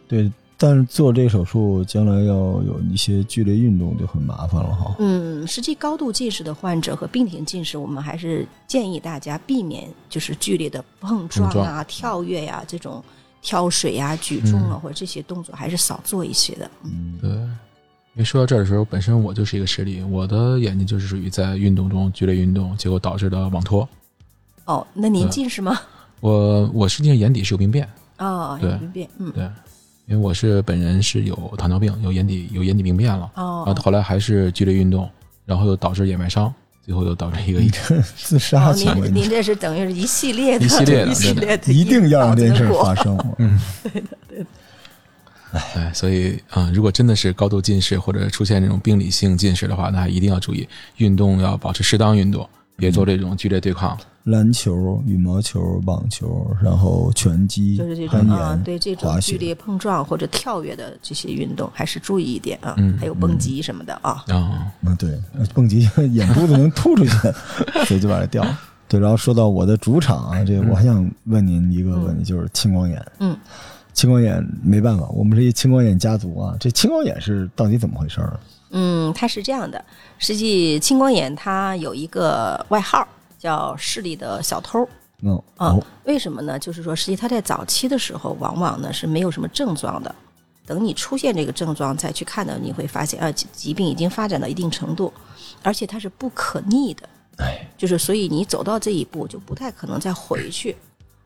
[SPEAKER 1] 对，但是做这个手术将来要有一些剧烈运动就很麻烦了哈。
[SPEAKER 3] 嗯，实际高度近视的患者和病情近视，我们还是建议大家避免就是剧烈的碰撞
[SPEAKER 2] 碰
[SPEAKER 3] 啊、跳跃呀、这种挑水呀、举重啊、或者这些动作还是少做一些的。嗯
[SPEAKER 2] 对。因为说到这儿的时候，本身我就是一个实例，我的眼睛就是属于在运动中剧烈运动，结果导致的网脱。
[SPEAKER 3] 哦，那您近视吗？
[SPEAKER 2] 我我实际上眼底是有病变，
[SPEAKER 3] 哦，有病变，嗯，
[SPEAKER 2] 对，因为我是本人是有糖尿病，有眼底有眼底病变了，然
[SPEAKER 3] 哦
[SPEAKER 2] 后，后来还是剧烈运动，然后又导致眼外伤，最后又导致一个
[SPEAKER 1] 自杀
[SPEAKER 3] 哦，
[SPEAKER 1] 行为
[SPEAKER 3] 您，您这是等于是一系列的
[SPEAKER 2] 一系列的
[SPEAKER 3] 一系列的
[SPEAKER 1] 一定要让这件事发生。嗯，对的，对的
[SPEAKER 2] 哎，所以啊、如果真的是高度近视或者出现这种病理性近视的话，那一定要注意运动，要保持适当运动，别做这种剧烈对抗。
[SPEAKER 1] 篮球、羽毛球、网球，然后拳击、
[SPEAKER 3] 就是这种啊，对这种，剧烈碰撞或者跳跃的这些运动，还是注意一点啊。
[SPEAKER 2] 嗯
[SPEAKER 3] 还有蹦极什么的啊。
[SPEAKER 2] 啊、
[SPEAKER 1] 嗯，对，蹦极眼珠子能凸出去，所以就把它掉了。对，然后说到我的主场啊，这个我还想问您一个问题，就是青光眼。
[SPEAKER 3] 嗯，
[SPEAKER 1] 青光眼没办法，我们这些青光眼家族啊。这青光眼是到底怎么回事儿？
[SPEAKER 3] 嗯，它是这样的，实际青光眼它有一个外号叫视力的小偷。
[SPEAKER 1] 嗯，
[SPEAKER 3] 啊
[SPEAKER 1] 哦，
[SPEAKER 3] 为什么呢？就是说，实际他在早期的时候，往往呢是没有什么症状的。等你出现这个症状再去看到，你会发现，啊，疾疾病已经发展到一定程度，而且它是不可逆的。
[SPEAKER 1] 哎，
[SPEAKER 3] 就是所以你走到这一步，就不太可能再回去。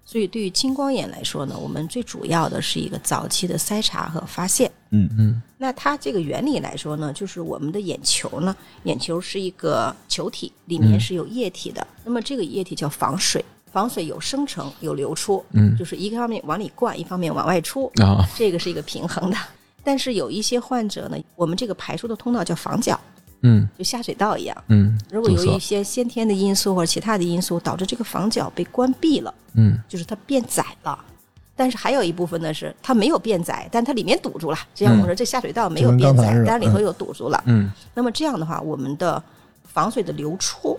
[SPEAKER 3] 所以对于青光眼来说呢，我们最主要的是一个早期的筛查和发现。
[SPEAKER 1] 嗯
[SPEAKER 2] 嗯
[SPEAKER 3] 那它这个原理来说呢，就是我们的眼球呢，眼球是一个球体，里面是有液体的。那么这个液体叫防水，防水有生成有流出，
[SPEAKER 2] 嗯
[SPEAKER 3] 就是一个方面往里灌，一方面往外出，
[SPEAKER 2] 啊
[SPEAKER 3] 这个是一个平衡的。但是有一些患者呢，我们这个排出的通道叫房角，
[SPEAKER 2] 嗯
[SPEAKER 3] 就下水道一样。
[SPEAKER 2] 嗯，
[SPEAKER 3] 如果有一些先天的因素或者其他的因素导致这个房角被关闭了，
[SPEAKER 2] 嗯
[SPEAKER 3] 就是它变窄了。但是还有一部分呢是它没有变窄，但它里面堵住了。就像我说这下水道没有变窄但是里头又堵住了。
[SPEAKER 2] 嗯
[SPEAKER 3] 那么这样的话，我们的防水的流出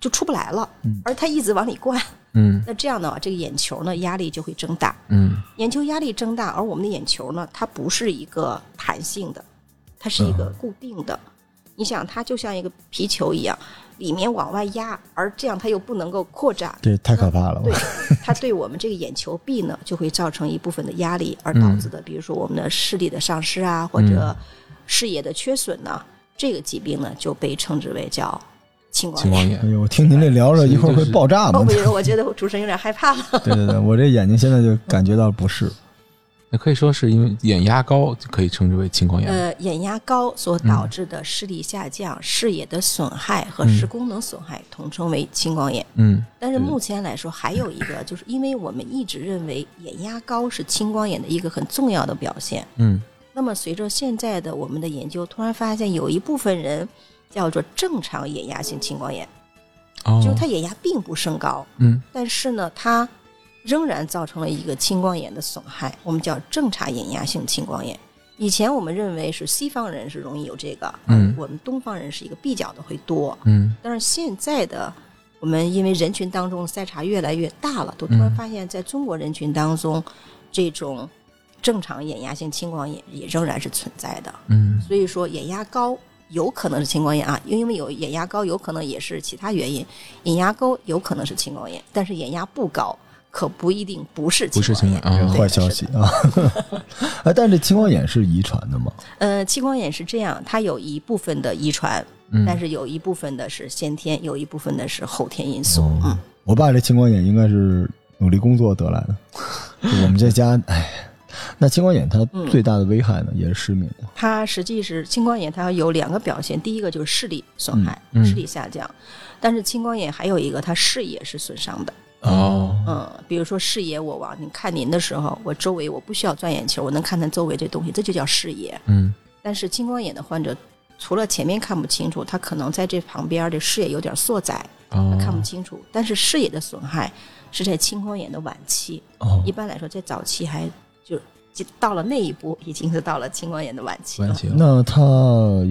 [SPEAKER 3] 就出不来了，
[SPEAKER 1] 嗯
[SPEAKER 3] 而它一直往里灌。
[SPEAKER 2] 嗯
[SPEAKER 3] 那这样的话，这个眼球呢压力就会增大，
[SPEAKER 2] 嗯
[SPEAKER 3] 眼球压力增大，而我们的眼球呢，它不是一个弹性的，它是一个固定的。你想，它就像一个皮球一样，里面往外压，而这样它又不能够扩展。
[SPEAKER 1] 对太可怕了。
[SPEAKER 3] 对，它对我们这个眼球壁呢，就会造成一部分的压力，而导致的，比如说我们的视力的丧失啊，或者视野的缺损呢，这个疾病呢就被称之为叫青光眼。
[SPEAKER 1] 哎呦，我听您这聊着，一会儿会爆炸吗
[SPEAKER 3] 哦，不？行，我觉得主持人有点害怕了。
[SPEAKER 1] 对对对，我这眼睛现在就感觉到不适。
[SPEAKER 2] 那可以说是因为眼压高，就可以称之为青光眼。
[SPEAKER 3] 呃，眼压高所导致的视力下降、视野的损害和视功能损害，统称为青光眼。
[SPEAKER 2] 嗯
[SPEAKER 3] 但是目前来说，还有一个，就是因为我们一直认为眼压高是青光眼的一个很重要的表现。
[SPEAKER 2] 嗯
[SPEAKER 3] 那么随着现在的我们的研究，突然发现有一部分人叫做正常眼压性青光眼，
[SPEAKER 2] 哦，
[SPEAKER 3] 就是他眼压并不升高，
[SPEAKER 2] 嗯
[SPEAKER 3] 但是呢，它仍然造成了一个青光眼的损害，我们叫正常眼压性青光眼。以前我们认为是西方人是容易有这个，
[SPEAKER 2] 嗯
[SPEAKER 3] 我们东方人是一个比较的会多，
[SPEAKER 2] 嗯
[SPEAKER 3] 但是现在的我们因为人群当中筛查越来越大了，都突然
[SPEAKER 2] 嗯
[SPEAKER 3] 发现，在中国人群当中，这种正常眼压性青光眼也仍然是存在的。
[SPEAKER 2] 嗯
[SPEAKER 3] 所以说，眼压高有可能是青光眼啊，因为有眼压高，有可能也是其他原因。眼压高有可能是青光眼，但是眼压不高可不一定不是
[SPEAKER 2] 不是
[SPEAKER 3] 青光眼。
[SPEAKER 1] 坏消息。啊！哎，但是青光眼是遗传的吗？
[SPEAKER 3] 呃，青光眼是这样，它有一部分的遗传，
[SPEAKER 2] 嗯，
[SPEAKER 3] 但是有一部分的是先天，有一部分的是后天因素。
[SPEAKER 1] 哦
[SPEAKER 3] 嗯，
[SPEAKER 1] 我爸这青光眼应该是努力工作得来的。我们这家，哎，那青光眼它最大的危害呢，也是失明。
[SPEAKER 3] 它实际是青光眼，它有两个表现，第一个就是视力损害，视力下降，但是青光眼还有一个，它视野是损伤的。
[SPEAKER 2] 哦，
[SPEAKER 3] 嗯，比如说视野，我往你看您的时候，我周围我不需要钻眼球，我能看见周围这东西，这就叫视野。
[SPEAKER 2] 嗯
[SPEAKER 3] 但是青光眼的患者，除了前面看不清楚，他可能在这旁边的视野有点缩窄，
[SPEAKER 2] 哦
[SPEAKER 3] 他看不清楚。但是视野的损害是在青光眼的晚期，
[SPEAKER 1] 哦
[SPEAKER 3] 一般来说在早期还就就到了那一步，已经是到了青光眼的晚期了
[SPEAKER 2] 关。系了，
[SPEAKER 1] 那它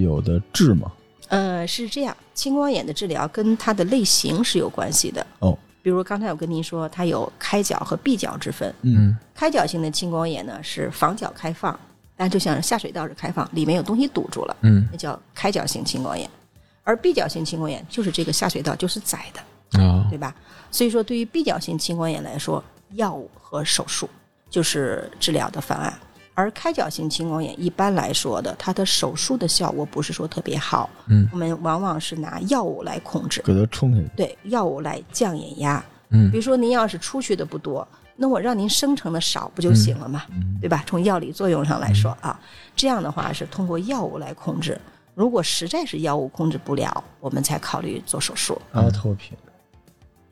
[SPEAKER 1] 有的治吗？
[SPEAKER 3] 呃，是这样，青光眼的治疗跟它的类型是有关系的。
[SPEAKER 1] 哦，
[SPEAKER 3] 比如刚才我跟您说，它有开角和闭角之分。
[SPEAKER 2] 嗯
[SPEAKER 3] 开角型的青光眼呢是房角开放，但就像下水道是开放，里面有东西堵住了，
[SPEAKER 2] 嗯
[SPEAKER 3] 那叫开角型青光眼。而闭角型青光眼就是这个下水道就是窄的，
[SPEAKER 2] 啊
[SPEAKER 3] 对吧？所以说，对于闭角型青光眼来说，药物和手术就是治疗的方案。而开角型青光眼一般来说的，它的手术的效果不是说特别好，
[SPEAKER 2] 嗯
[SPEAKER 3] 我们往往是拿药物来控制，
[SPEAKER 1] 给它冲下去。
[SPEAKER 3] 对，药物来降眼压。
[SPEAKER 2] 嗯
[SPEAKER 3] 比如说您要是出去的不多，那我让您生成的少不就行了吗？对吧？从药理作用上来说啊，这样的话是通过药物来控制。如果实在是药物控制不了，我们才考虑做手术。
[SPEAKER 1] 阿托品，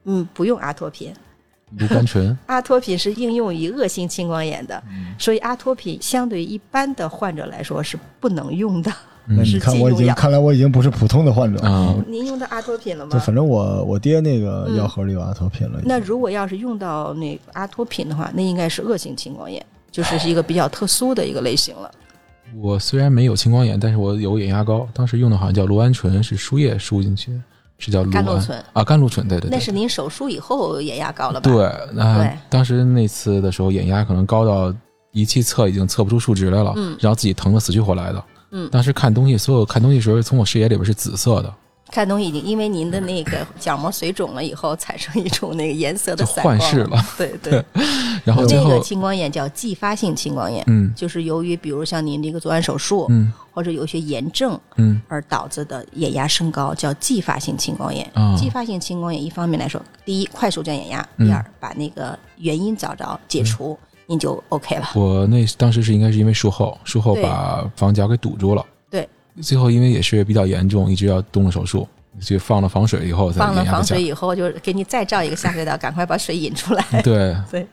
[SPEAKER 3] 嗯，不用阿托品，
[SPEAKER 2] 卢甘醇，
[SPEAKER 3] 阿托品是应用于恶性青光眼的，所以阿托品相对于一般的患者来说是不能用的。是
[SPEAKER 1] 那你看，我已经看来我已经不是普通的患者
[SPEAKER 2] 啊
[SPEAKER 3] 您用到阿托品了吗？
[SPEAKER 1] 就反正我我爹那个
[SPEAKER 3] 嗯
[SPEAKER 1] 药盒里有阿托品了。
[SPEAKER 3] 那如果要是用到那个阿托品的话，那应该是恶性青光眼，就是是一个比较特殊的一个类型了。
[SPEAKER 2] 我虽然没有青光眼，但是我有眼压高，当时用的好像叫罗安醇，是输液输进去，是叫
[SPEAKER 3] 甘露醇。
[SPEAKER 2] 啊，甘露醇，对对对，
[SPEAKER 3] 那是您手术以后眼压高了吧？
[SPEAKER 2] 对，那
[SPEAKER 3] 对。
[SPEAKER 2] 当时那次的时候，眼压可能高到仪器测已经测不出数值来了，
[SPEAKER 3] 嗯
[SPEAKER 2] 然后自己疼得死去活来的。
[SPEAKER 3] 嗯。
[SPEAKER 2] 当时看东西，所有看东西的时候，从我视野里边是紫色的，
[SPEAKER 3] 看东西已经因为您的那个角膜水肿了以后，产生一种那个颜色的散光
[SPEAKER 2] 幻视了。
[SPEAKER 3] 对对，
[SPEAKER 2] 然后
[SPEAKER 3] 这个，青光眼叫继发性青光眼，
[SPEAKER 2] 嗯。
[SPEAKER 3] 就是由于比如像您这个做完手术，
[SPEAKER 2] 嗯。
[SPEAKER 3] 或者有一些炎症
[SPEAKER 2] 嗯。
[SPEAKER 3] 而导致的眼压升高，叫继发性青光眼。
[SPEAKER 2] 啊。
[SPEAKER 3] 继发性青光眼一方面来说，第一快速降眼压，
[SPEAKER 2] 嗯。
[SPEAKER 3] 第二把那个原因找着解除，您就 OK 了。
[SPEAKER 2] 我那当时是应该是因为术后，术后把房角给堵住了。
[SPEAKER 3] 对，
[SPEAKER 2] 最后因为也是比较严重，一直要动了手术，就放了防水以后才
[SPEAKER 3] 放了。防水以后，就给你再造一个下水道，赶快把水引出来。
[SPEAKER 2] 对，
[SPEAKER 3] 对，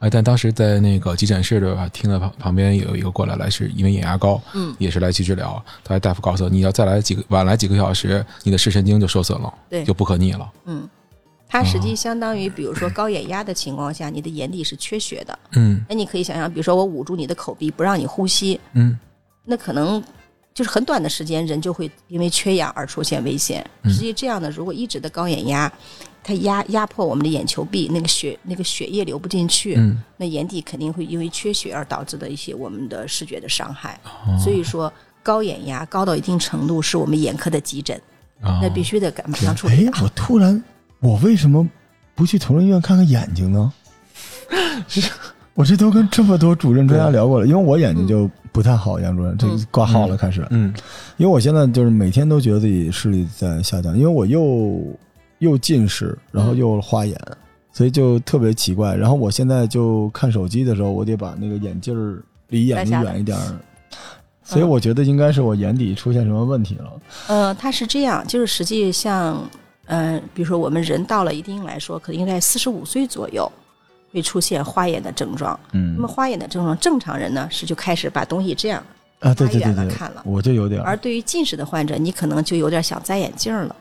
[SPEAKER 2] 哎，但当时在那个急诊室的吧，听到旁旁边有一个过来来，是因为眼压高，
[SPEAKER 3] 嗯，
[SPEAKER 2] 也是来去治疗。他大夫告诉我，你要再来几个晚来几个小时，你的视神经就受损了，
[SPEAKER 3] 对
[SPEAKER 2] 就不可逆了。
[SPEAKER 3] 嗯，它实际相当于，比如说高眼压的情况下，你的眼底是缺血的。
[SPEAKER 2] 嗯
[SPEAKER 3] 那你可以想象，比如说我捂住你的口鼻，不让你呼吸，
[SPEAKER 2] 嗯
[SPEAKER 3] 那可能就是很短的时间，人就会因为缺氧而出现危险。
[SPEAKER 2] 嗯
[SPEAKER 3] 实际这样的，如果一直的高眼压，它压压迫我们的眼球壁，那个血那个血液流不进去，
[SPEAKER 2] 嗯
[SPEAKER 3] 那眼底肯定会因为缺血而导致的一些我们的视觉的伤害。
[SPEAKER 2] 哦
[SPEAKER 3] 所以说，高眼压高到一定程度，是我们眼科的急诊，
[SPEAKER 2] 啊，
[SPEAKER 3] 那必须得赶马上处理
[SPEAKER 1] 哎，我突然，我为什么不去同仁医院看看眼睛呢？我这都跟这么多主任专家聊过了，因为我眼睛就不太好，杨主任，这个挂号了开始。
[SPEAKER 2] 嗯。
[SPEAKER 1] 因为我现在就是每天都觉得自己视力在下降，因为我又又近视，然后又花眼，所以就特别奇怪。然后我现在就看手机的时候，我得把那个眼镜儿离眼睛远一点儿，所以我觉得应该是我眼底出现什么问题了。
[SPEAKER 3] 呃，它是这样，就是实际像，呃，比如说我们人到了一定来说，可能在四十五岁左右会出现花眼的症状。
[SPEAKER 1] 嗯
[SPEAKER 3] 那么花眼的症状，正常人呢是就开始把东西这样
[SPEAKER 1] 啊，对
[SPEAKER 3] 拉
[SPEAKER 1] 对对对
[SPEAKER 3] 看了，
[SPEAKER 1] 我就有点儿
[SPEAKER 3] 而对于近视的患者，你可能就有点想摘眼镜了，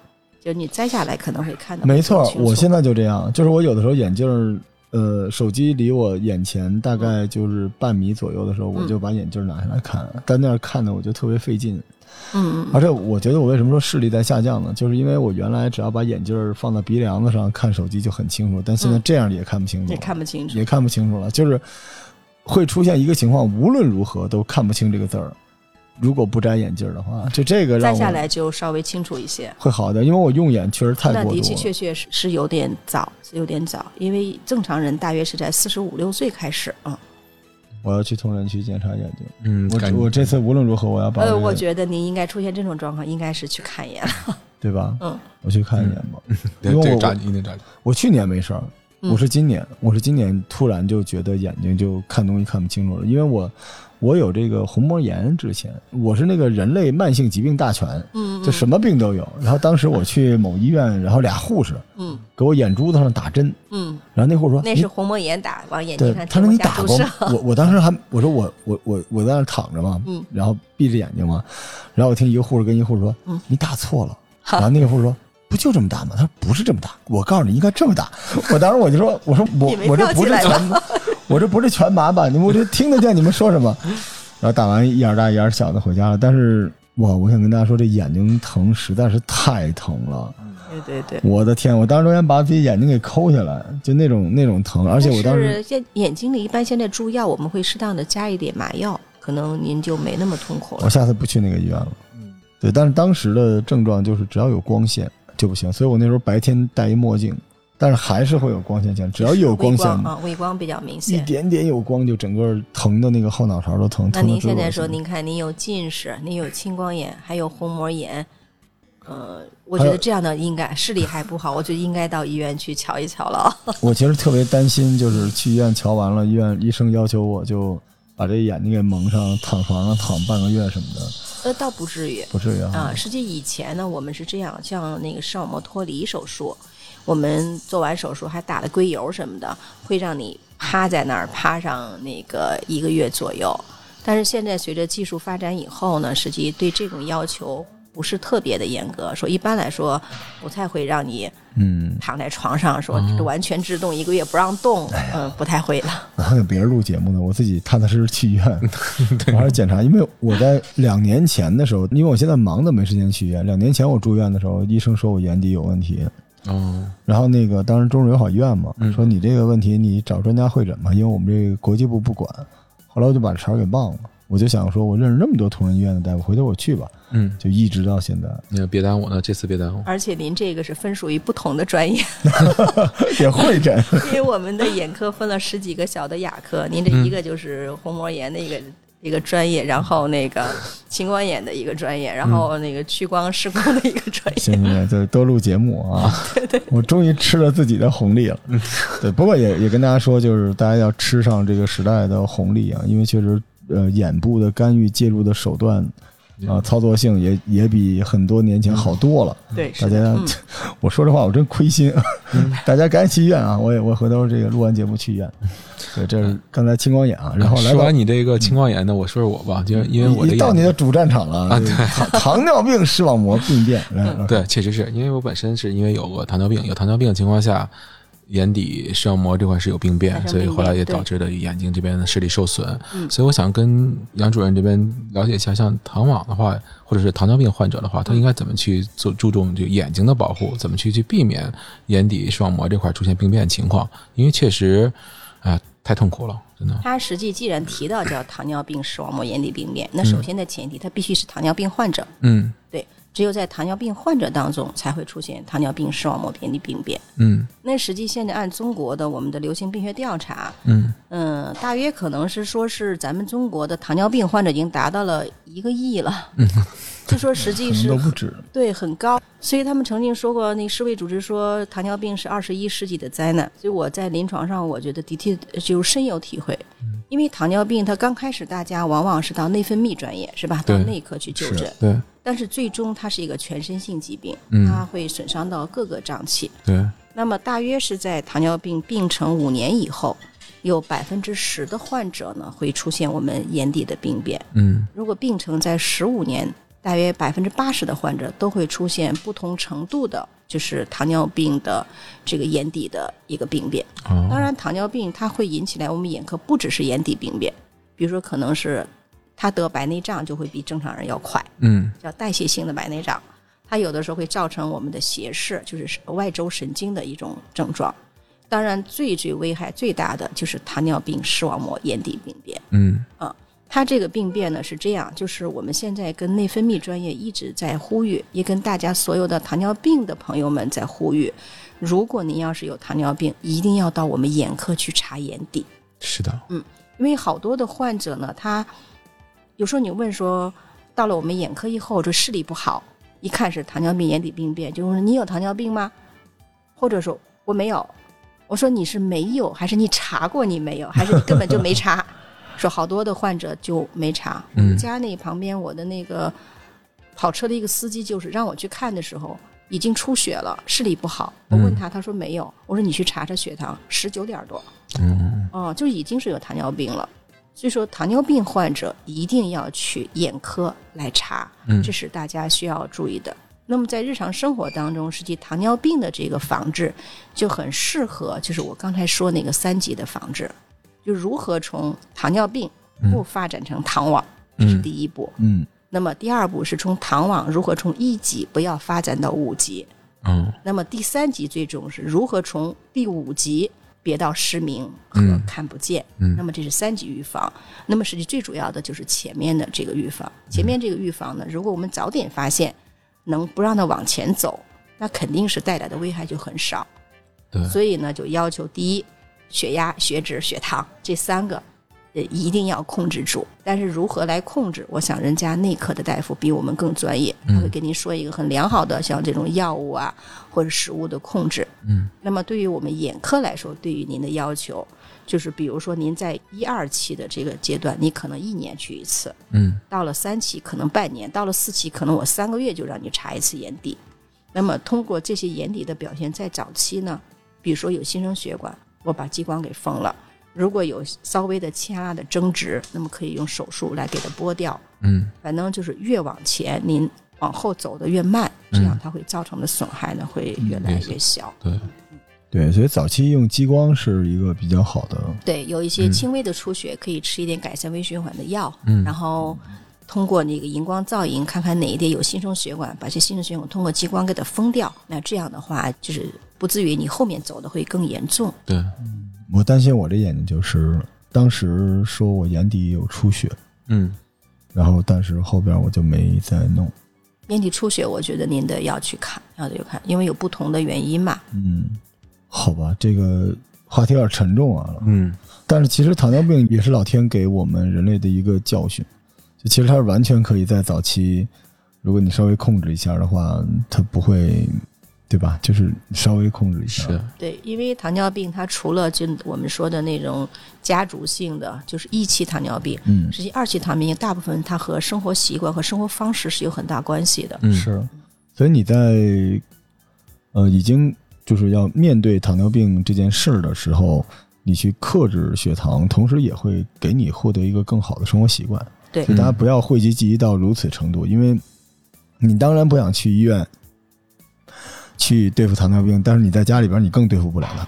[SPEAKER 3] 就你摘下来可能会看到
[SPEAKER 1] 没错我现在就这样，就是我有的时候眼镜儿，呃，手机离我眼前大概就是半米左右的时候，我就把眼镜拿下来看，但那样看的我就特别费劲。
[SPEAKER 3] 嗯嗯
[SPEAKER 1] 而且我觉得我为什么说视力在下降呢？就是因为我原来只要把眼镜儿放到鼻梁子上看手机就很清楚，但现在
[SPEAKER 3] 嗯
[SPEAKER 1] 这样也看不清楚
[SPEAKER 3] 也，看不清楚
[SPEAKER 1] 也。看不清楚了，就是会出现一个情况，无论如何都看不清这个字儿。如果不摘眼镜儿的话，就这个
[SPEAKER 3] 摘下来就稍微清楚一些。
[SPEAKER 1] 会好的，因为我用眼确实太过度了。
[SPEAKER 3] 那的的确确是是有点早，是有点早，因为正常人大约是在四十五六岁开始啊。
[SPEAKER 1] 我要去同仁区检查眼睛。
[SPEAKER 2] 嗯，
[SPEAKER 1] 我我这次无论如何我要把这
[SPEAKER 3] 呃，我觉得您应该出现这种状况，应该是去看一眼了。
[SPEAKER 1] 对吧？
[SPEAKER 3] 嗯，
[SPEAKER 1] 我去看一眼吧。
[SPEAKER 2] 嗯
[SPEAKER 1] 因为我
[SPEAKER 2] 这个抓紧，一定抓紧。
[SPEAKER 1] 我去年没事儿，
[SPEAKER 3] 嗯
[SPEAKER 1] 我是今年，我是今年突然就觉得眼睛就看东西看不清楚了，因为我我有这个虹膜炎，之前我是那个人类慢性疾病大全，
[SPEAKER 3] 嗯，
[SPEAKER 1] 就什么病都有。然后当时我去某医院，然后俩护士
[SPEAKER 3] 嗯
[SPEAKER 1] 给我眼珠子上打针，
[SPEAKER 3] 嗯，
[SPEAKER 1] 然后那护士说
[SPEAKER 3] 那是虹膜炎打往眼
[SPEAKER 1] 对
[SPEAKER 3] 睛上，
[SPEAKER 1] 他说你打过吗。？我我当时还我说我我我我在那躺着嘛，
[SPEAKER 3] 嗯
[SPEAKER 1] 然后闭着眼睛嘛，然后我听一个护士跟一个护士说，
[SPEAKER 3] 嗯
[SPEAKER 1] 你打错了，然后那个护士说。不就这么大吗？他说不是这么大，我告诉你应该这么大。我当时我就说，我说我我这不是全麻，我这不是全麻吧？你们我这听得见你们说什么？然后打完一眼大一眼小的回家了。但是哇，我想跟大家说，这眼睛疼实在是太疼了。
[SPEAKER 3] 对对对。
[SPEAKER 1] 我的天！我当时都想把自己眼睛给抠下来，就那种那种疼。而且我当时
[SPEAKER 3] 但是现眼睛里一般现在注药，我们会适当的加一点麻药，可能您就没那么痛苦了。
[SPEAKER 1] 我下次不去那个医院了。
[SPEAKER 2] 嗯，
[SPEAKER 1] 对，但是当时的症状就是只要有光线就不行，所以我那时候白天戴一墨镜，但是还是会有光线强，只要有光
[SPEAKER 3] 微
[SPEAKER 1] 线，
[SPEAKER 3] 啊，微光比较明显一。
[SPEAKER 1] 点点有光就整个疼的那个后脑勺都疼。
[SPEAKER 3] 那您现在说，您看您有近视，您有青光眼，还有虹膜炎，呃，我觉得这样的应该视力还不好，我就应该到医院去瞧一瞧了。
[SPEAKER 1] 我其实特别担心，就是去医院瞧完了，医院医生要求我就把这眼睛给蒙上，躺床上躺半个月什么的，
[SPEAKER 3] 呃，倒不至于
[SPEAKER 1] 不至于啊。
[SPEAKER 3] 啊。实际以前呢，我们是这样，像那个视网膜脱离手术，我们做完手术还打了硅油什么的，会让你趴在那儿趴上那个一个月左右。但是现在随着技术发展以后呢，实际对这种要求不是特别的严格，说一般来说不太会让你
[SPEAKER 1] 嗯，
[SPEAKER 3] 躺在床上说完全制动一个月不让动，嗯，不太会了。
[SPEAKER 1] 我还有别人录节目呢，我自己踏踏实实去医院，我还是检查。因为我在两年前的时候，因为我现在忙的没时间去医院。两年前我住院的时候，医生说我眼底有问题，
[SPEAKER 2] 哦，
[SPEAKER 1] 然后那个当时中日友好医院嘛，
[SPEAKER 2] 嗯
[SPEAKER 1] 说你这个问题你找专家会诊嘛，因为我们这个国际部不管。后来我就把这茬给忘了，我就想说，我认识那么多同仁医院的大夫，回头我去吧，
[SPEAKER 2] 嗯，
[SPEAKER 1] 就一直到现在
[SPEAKER 2] 那个别耽误了，这次别耽误。
[SPEAKER 3] 而且您这个是分属于不同的专业，
[SPEAKER 1] 也会诊。
[SPEAKER 3] 因为我们的眼科分了十几个小的亚科，您这一个就是虹膜炎的一个。一个专业，然后那个青光眼的一个专业，然后那个屈光视光的一个专业。
[SPEAKER 1] 行行行，就多录节目啊！对对我终于吃了自己的红利了。对，不过也也跟大家说，就是大家要吃上这个时代的红利啊，因为确实，呃，眼部的干预介入的手段啊，操作性也也比很多年前好多了。
[SPEAKER 3] 对，
[SPEAKER 1] 大家，
[SPEAKER 3] 嗯，
[SPEAKER 1] 我说这话我真亏心，大家赶紧去医院啊！我也我回头这个录完节目去医院。对，这是刚才青光眼啊，然后来
[SPEAKER 2] 说完你这个青光眼呢，我说说我吧，就是因为我的
[SPEAKER 1] 你到你的主战场了
[SPEAKER 2] 啊
[SPEAKER 1] 对糖糖尿病视网膜病变，来，来
[SPEAKER 2] 对，确实是因为我本身是因为有过糖尿病，有糖尿病的情况下，眼底视网膜这块是有病变所以后来也导致了眼睛这边的视力受损。
[SPEAKER 3] 嗯
[SPEAKER 2] 所以我想跟杨主任这边了解一下，像糖网的话，或者是糖尿病患者的话，他应该怎么去做注重这个眼睛的保护，怎么去去避免眼底视网膜这块出现病变情况？因为确实，啊、太痛苦了，真的。
[SPEAKER 3] 它实际既然提到叫糖尿病视网膜眼底病变，那首先的前提，他必须是糖尿病患者。
[SPEAKER 2] 嗯
[SPEAKER 3] 对，只有在糖尿病患者当中才会出现糖尿病视网膜眼底病变。
[SPEAKER 2] 嗯
[SPEAKER 3] 那实际现在按中国的我们的流行病学调查，
[SPEAKER 2] 嗯
[SPEAKER 3] 嗯，大约可能是说是咱们中国的糖尿病患者已经达到了一个亿了，嗯 就说实际是
[SPEAKER 1] 都不止。
[SPEAKER 3] 对很高，所以他们曾经说过，那世卫组织说糖尿病是二十一世纪的灾难。所以我在临床上，我觉得的确就深有体会，因为糖尿病它刚开始大家往往是到内分泌专业是吧，到内科去就诊，
[SPEAKER 2] 对
[SPEAKER 3] 但是最终它是一个全身性疾病，
[SPEAKER 2] 嗯
[SPEAKER 3] 它会损伤到各个脏器。
[SPEAKER 2] 对，
[SPEAKER 3] 那么大约是在糖尿病病程五年以后，有百分之十的患者呢会出现我们眼底的病变。
[SPEAKER 2] 嗯
[SPEAKER 3] 如果病程在十五年，大约百分之八十的患者都会出现不同程度的，就是糖尿病的这个眼底的一个病变。
[SPEAKER 2] 哦，
[SPEAKER 3] 当然，糖尿病它会引起来我们眼科不只是眼底病变，比如说可能是他得白内障就会比正常人要快，
[SPEAKER 2] 嗯
[SPEAKER 3] 叫代谢性的白内障。它有的时候会造成我们的斜视，就是外周神经的一种症状。当然，最最危害最大的就是糖尿病视网膜眼底病变。
[SPEAKER 2] 嗯啊
[SPEAKER 3] 它这个病变呢是这样，就是我们现在跟内分泌专业一直在呼吁，也跟大家所有的糖尿病的朋友们在呼吁，如果您要是有糖尿病，一定要到我们眼科去查眼底，
[SPEAKER 2] 是的，嗯
[SPEAKER 3] 因为好多的患者呢，他有时候你问说，到了我们眼科以后，这视力不好，一看是糖尿病眼底病变，就说你有糖尿病吗？或者说我没有，我说你是没有，还是你查过你没有，还是你根本就没查？说好多的患者就没查。我们家那旁边我的那个跑车的一个司机，就是让我去看的时候，已经出血了，视力不好。我问他，他说没有。我说你去查查血糖，十九点多。
[SPEAKER 2] 嗯
[SPEAKER 3] 哦，就已经是有糖尿病了。所以说，糖尿病患者一定要去眼科来查，
[SPEAKER 2] 嗯。
[SPEAKER 3] 这是大家需要注意的。那么在日常生活当中，实际糖尿病的这个防治就很适合，就是我刚才说那个三级的防治，就如何从糖尿病不发展成糖网，这是第一步。
[SPEAKER 1] 嗯。
[SPEAKER 3] 那么第二步是从糖网如何从一级不要发展到五级，
[SPEAKER 2] 嗯
[SPEAKER 3] 那么第三级最终是如何从第五级别到失明和
[SPEAKER 2] 嗯
[SPEAKER 3] 看不见。
[SPEAKER 2] 嗯
[SPEAKER 3] 那么这是三级预防。那么实际最主要的就是前面的这个预防。前面这个预防呢，如果我们早点发现，能不让它往前走，那肯定是带来的危害就很少。
[SPEAKER 2] 对
[SPEAKER 3] 所以呢，就要求第一，血压、血脂、血糖这三个。呃，一定要控制住，但是如何来控制？我想人家内科的大夫比我们更专业，他会跟您说一个很良好的，像这种药物啊或者食物的控制。
[SPEAKER 2] 嗯
[SPEAKER 3] 那么对于我们眼科来说，对于您的要求，就是比如说您在一二期的这个阶段，你可能一年去一次；
[SPEAKER 2] 嗯
[SPEAKER 3] 到了三期可能半年；到了四期可能我三个月就让你查一次眼底。那么通过这些眼底的表现，在早期呢，比如说有新生血管，我把激光给封了；如果有稍微的牵拉的增值，那么可以用手术来给它剥掉。
[SPEAKER 2] 嗯
[SPEAKER 3] 反正就是越往前，您往后走的越慢，这样它会造成的损害呢会越来越小。
[SPEAKER 2] 对，
[SPEAKER 1] 对，所以早期用激光是一个比较好的，
[SPEAKER 3] 对，有一些轻微的出血，可以吃一点改善微循环的药，
[SPEAKER 2] 嗯
[SPEAKER 3] 然后通过那个荧光造影，看看哪一点有新生血管，把这新生血管通过激光给它封掉。那这样的话，就是不至于你后面走的会更严重。
[SPEAKER 2] 对，
[SPEAKER 1] 我担心我这眼睛就是当时说我眼底有出血，
[SPEAKER 2] 嗯
[SPEAKER 1] 然后但是后边我就没再弄。
[SPEAKER 3] 眼底出血，我觉得您得要去看，要去看，因为有不同的原因嘛。
[SPEAKER 1] 嗯，好吧，这个话题有点沉重啊。
[SPEAKER 2] 嗯
[SPEAKER 1] 但是其实糖尿病也是老天给我们人类的一个教训，就其实它是完全可以在早期，如果你稍微控制一下的话，它不会，对吧？就是稍微控制一下。
[SPEAKER 2] 是，
[SPEAKER 3] 对，因为糖尿病它除了就我们说的那种家族性的，就是一期糖尿病，
[SPEAKER 1] 嗯，
[SPEAKER 3] 实际二期糖尿病大部分它和生活习惯和生活方式是有很大关系的。
[SPEAKER 2] 嗯
[SPEAKER 1] 是。所以你在呃已经就是要面对糖尿病这件事儿的时候，你去克制血糖，同时也会给你获得一个更好的生活习惯。
[SPEAKER 3] 对
[SPEAKER 1] 所以大家不要讳疾忌医到如此程度，因为你当然不想去医院去对付糖尿病，但是你在家里边你更对付不了它。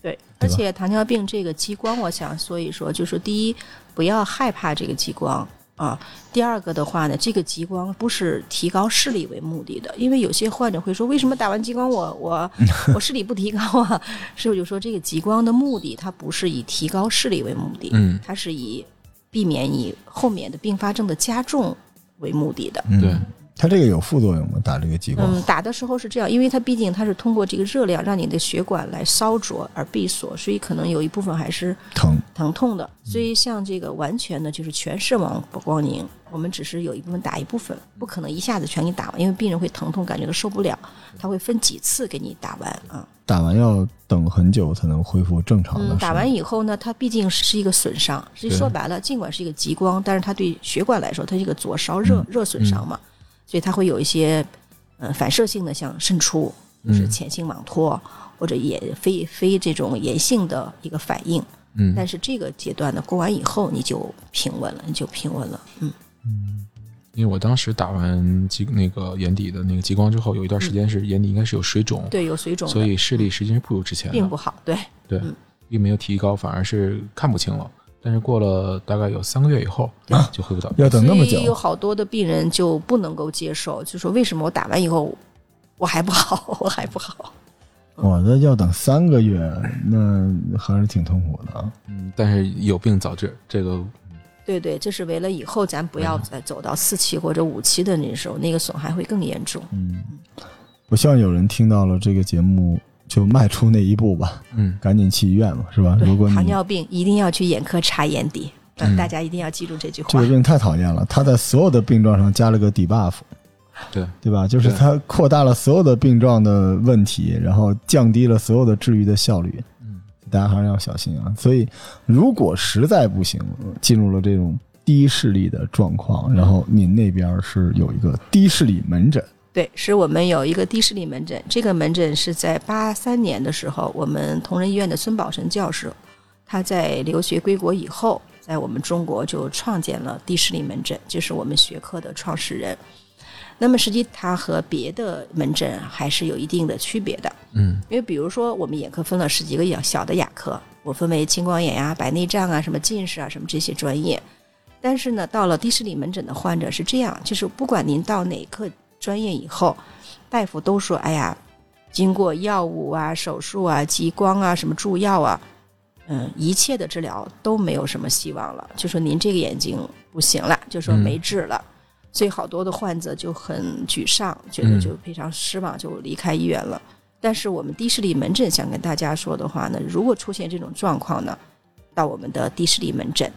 [SPEAKER 3] 对，
[SPEAKER 1] 对
[SPEAKER 3] 而且糖尿病这个激光，我想所以说就是第一，不要害怕这个激光啊。第二个的话呢，这个激光不是提高视力为目的的，因为有些患者会说，为什么打完激光我我 我视力不提高啊？师傅就说，这个激光的目的它不是以提高视力为目的，
[SPEAKER 2] 嗯
[SPEAKER 3] 它是以避免你后面的并发症的加重为目的的。
[SPEAKER 1] 嗯
[SPEAKER 2] 对，
[SPEAKER 1] 它这个有副作用吗？打这个激光？
[SPEAKER 3] 嗯，打的时候是这样，因为它毕竟它是通过这个热量让你的血管来烧灼而闭锁，所以可能有一部分还是
[SPEAKER 1] 疼。
[SPEAKER 3] 疼痛的。所以像这个完全的就是全视网膜光凝，我们只是有一部分打一部分，不可能一下子全给你打完，因为病人会疼痛感觉都受不了，他会分几次给你打完啊。
[SPEAKER 1] 打完要等很久才能恢复正常的。
[SPEAKER 3] 嗯，打完以后呢，它毕竟是一个损伤，实际
[SPEAKER 2] 对
[SPEAKER 3] 说白了，尽管是一个激光，但是它对血管来说，它是一个灼烧热、热损伤嘛，所以它会有一些呃反射性的，像渗出，就是浅性网脱、或者也非非这种炎性的一个反应。
[SPEAKER 2] 嗯，
[SPEAKER 3] 但是这个阶段呢，过完以后你就平稳了，你就平稳了。嗯嗯，
[SPEAKER 2] 因为我当时打完激那个眼底的那个激光之后，有一段时间是眼底应该是有水肿，
[SPEAKER 3] 对，有水肿，
[SPEAKER 2] 所以视力实际上是不如之前的，
[SPEAKER 3] 并不好。对，
[SPEAKER 2] 对
[SPEAKER 3] 嗯，
[SPEAKER 2] 并没有提高，反而是看不清了。但是过了大概有三个月以后，就恢复到
[SPEAKER 1] 要等那么久
[SPEAKER 3] 所以有好多的病人就不能够接受，就说为什么我打完以后我还不好，我还不好。
[SPEAKER 1] 我，那要等三个月，那还是挺痛苦的啊。
[SPEAKER 2] 嗯，但是有病早治，这个
[SPEAKER 3] 对对，这是为了以后咱不要再走到四期或者五期的那时候，那个损害会更严重。
[SPEAKER 1] 嗯，我希望有人听到了这个节目就迈出那一步吧，
[SPEAKER 2] 嗯
[SPEAKER 1] 赶紧去医院嘛，是吧？如果，你
[SPEAKER 3] 糖尿病一定要去眼科查眼底，
[SPEAKER 2] 嗯
[SPEAKER 3] 大家一定要记住这句话
[SPEAKER 1] 这个。病太讨厌了，它在所有的病状上加了个 debuff，
[SPEAKER 2] 对，
[SPEAKER 1] 对吧？就是
[SPEAKER 2] 对
[SPEAKER 1] 它扩大了所有的病状的问题，然后降低了所有的治愈的效率。
[SPEAKER 2] 嗯，
[SPEAKER 1] 大家还是要小心啊。所以，如果实在不行，进入了这种低视力的状况，然后您那边是有一个低视力门诊，
[SPEAKER 3] 对，是我们有一个低视力门诊，这个门诊是在八三年的时候，我们同仁医院的孙宝成教授，他在留学归国以后，在我们中国就创建了低视力门诊，就是我们学科的创始人。那么实际它和别的门诊还是有一定的区别的，
[SPEAKER 2] 嗯
[SPEAKER 3] 因为比如说我们眼科分了十几个小小的亚科，我分为青光眼呀、白内障啊、什么近视啊、什么这些专业。但是呢，到了低视力门诊的患者是这样，就是不管您到哪个专业以后，大夫都说：“哎呀，经过药物啊、手术啊、激光啊、什么注药啊，嗯，一切的治疗都没有什么希望了，就说您这个眼睛不行了，就说没治了。所以好多的患者就很沮丧，觉得就非常失望，就离开医院了。但是我们低视力门诊想跟大家说的话呢，如果出现这种状况呢，到我们的低视力门诊，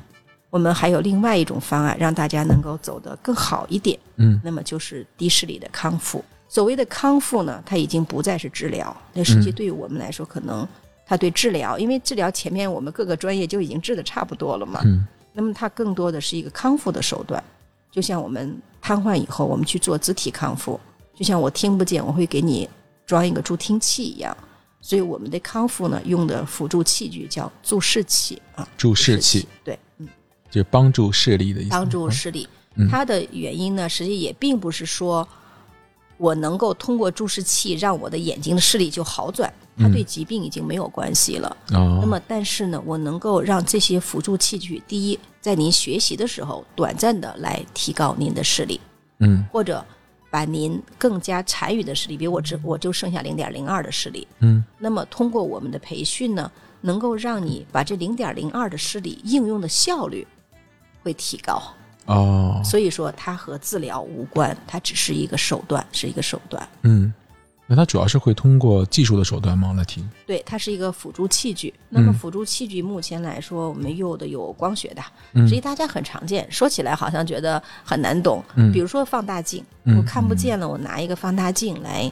[SPEAKER 3] 我们还有另外一种方案，让大家能够走得更好一点。
[SPEAKER 2] 嗯
[SPEAKER 3] 那么就是低视力的康复。所谓的康复呢，它已经不再是治疗，那实际对于我们来说，可能它对治疗，因为治疗前面我们各个专业就已经治的差不多了嘛。
[SPEAKER 2] 嗯
[SPEAKER 3] 那么它更多的是一个康复的手段，就像我们瘫痪以后，我们去做肢体康复，就像我听不见，我会给你装一个助听器一样。所以我们的康复呢，用的辅助器具叫助视器啊，
[SPEAKER 2] 注视器，
[SPEAKER 3] 对，嗯，
[SPEAKER 2] 就是帮助视力的意思，
[SPEAKER 3] 帮助视力。
[SPEAKER 2] 嗯。
[SPEAKER 3] 它的原因呢，实际也并不是说我能够通过注视器让我的眼睛的视力就好转，它对疾病已经没有关系了。
[SPEAKER 2] 哦，
[SPEAKER 3] 那么，但是呢，我能够让这些辅助器具，第一，在您学习的时候，短暂的来提高您的视力，
[SPEAKER 2] 嗯。
[SPEAKER 3] 或者把您更加残余的视力，比如我只我就剩下零点零二的视力，
[SPEAKER 2] 嗯。
[SPEAKER 3] 那么通过我们的培训呢，能够让你把这零点零二的视力应用的效率会提高。
[SPEAKER 2] 哦，
[SPEAKER 3] 所以说，它和治疗无关，它只是一个手段，是一个手段。
[SPEAKER 2] 嗯，那它主要是会通过技术的手段吗来提？
[SPEAKER 3] 对，它是一个辅助器具。那么
[SPEAKER 2] 嗯
[SPEAKER 3] 辅助器具目前来说，我们用的有光学的，
[SPEAKER 2] 嗯
[SPEAKER 3] 实际大家很常见。说起来好像觉得很难懂，
[SPEAKER 2] 嗯
[SPEAKER 3] 比如说放大镜，
[SPEAKER 2] 嗯
[SPEAKER 3] 我看不见了，我拿一个放大镜来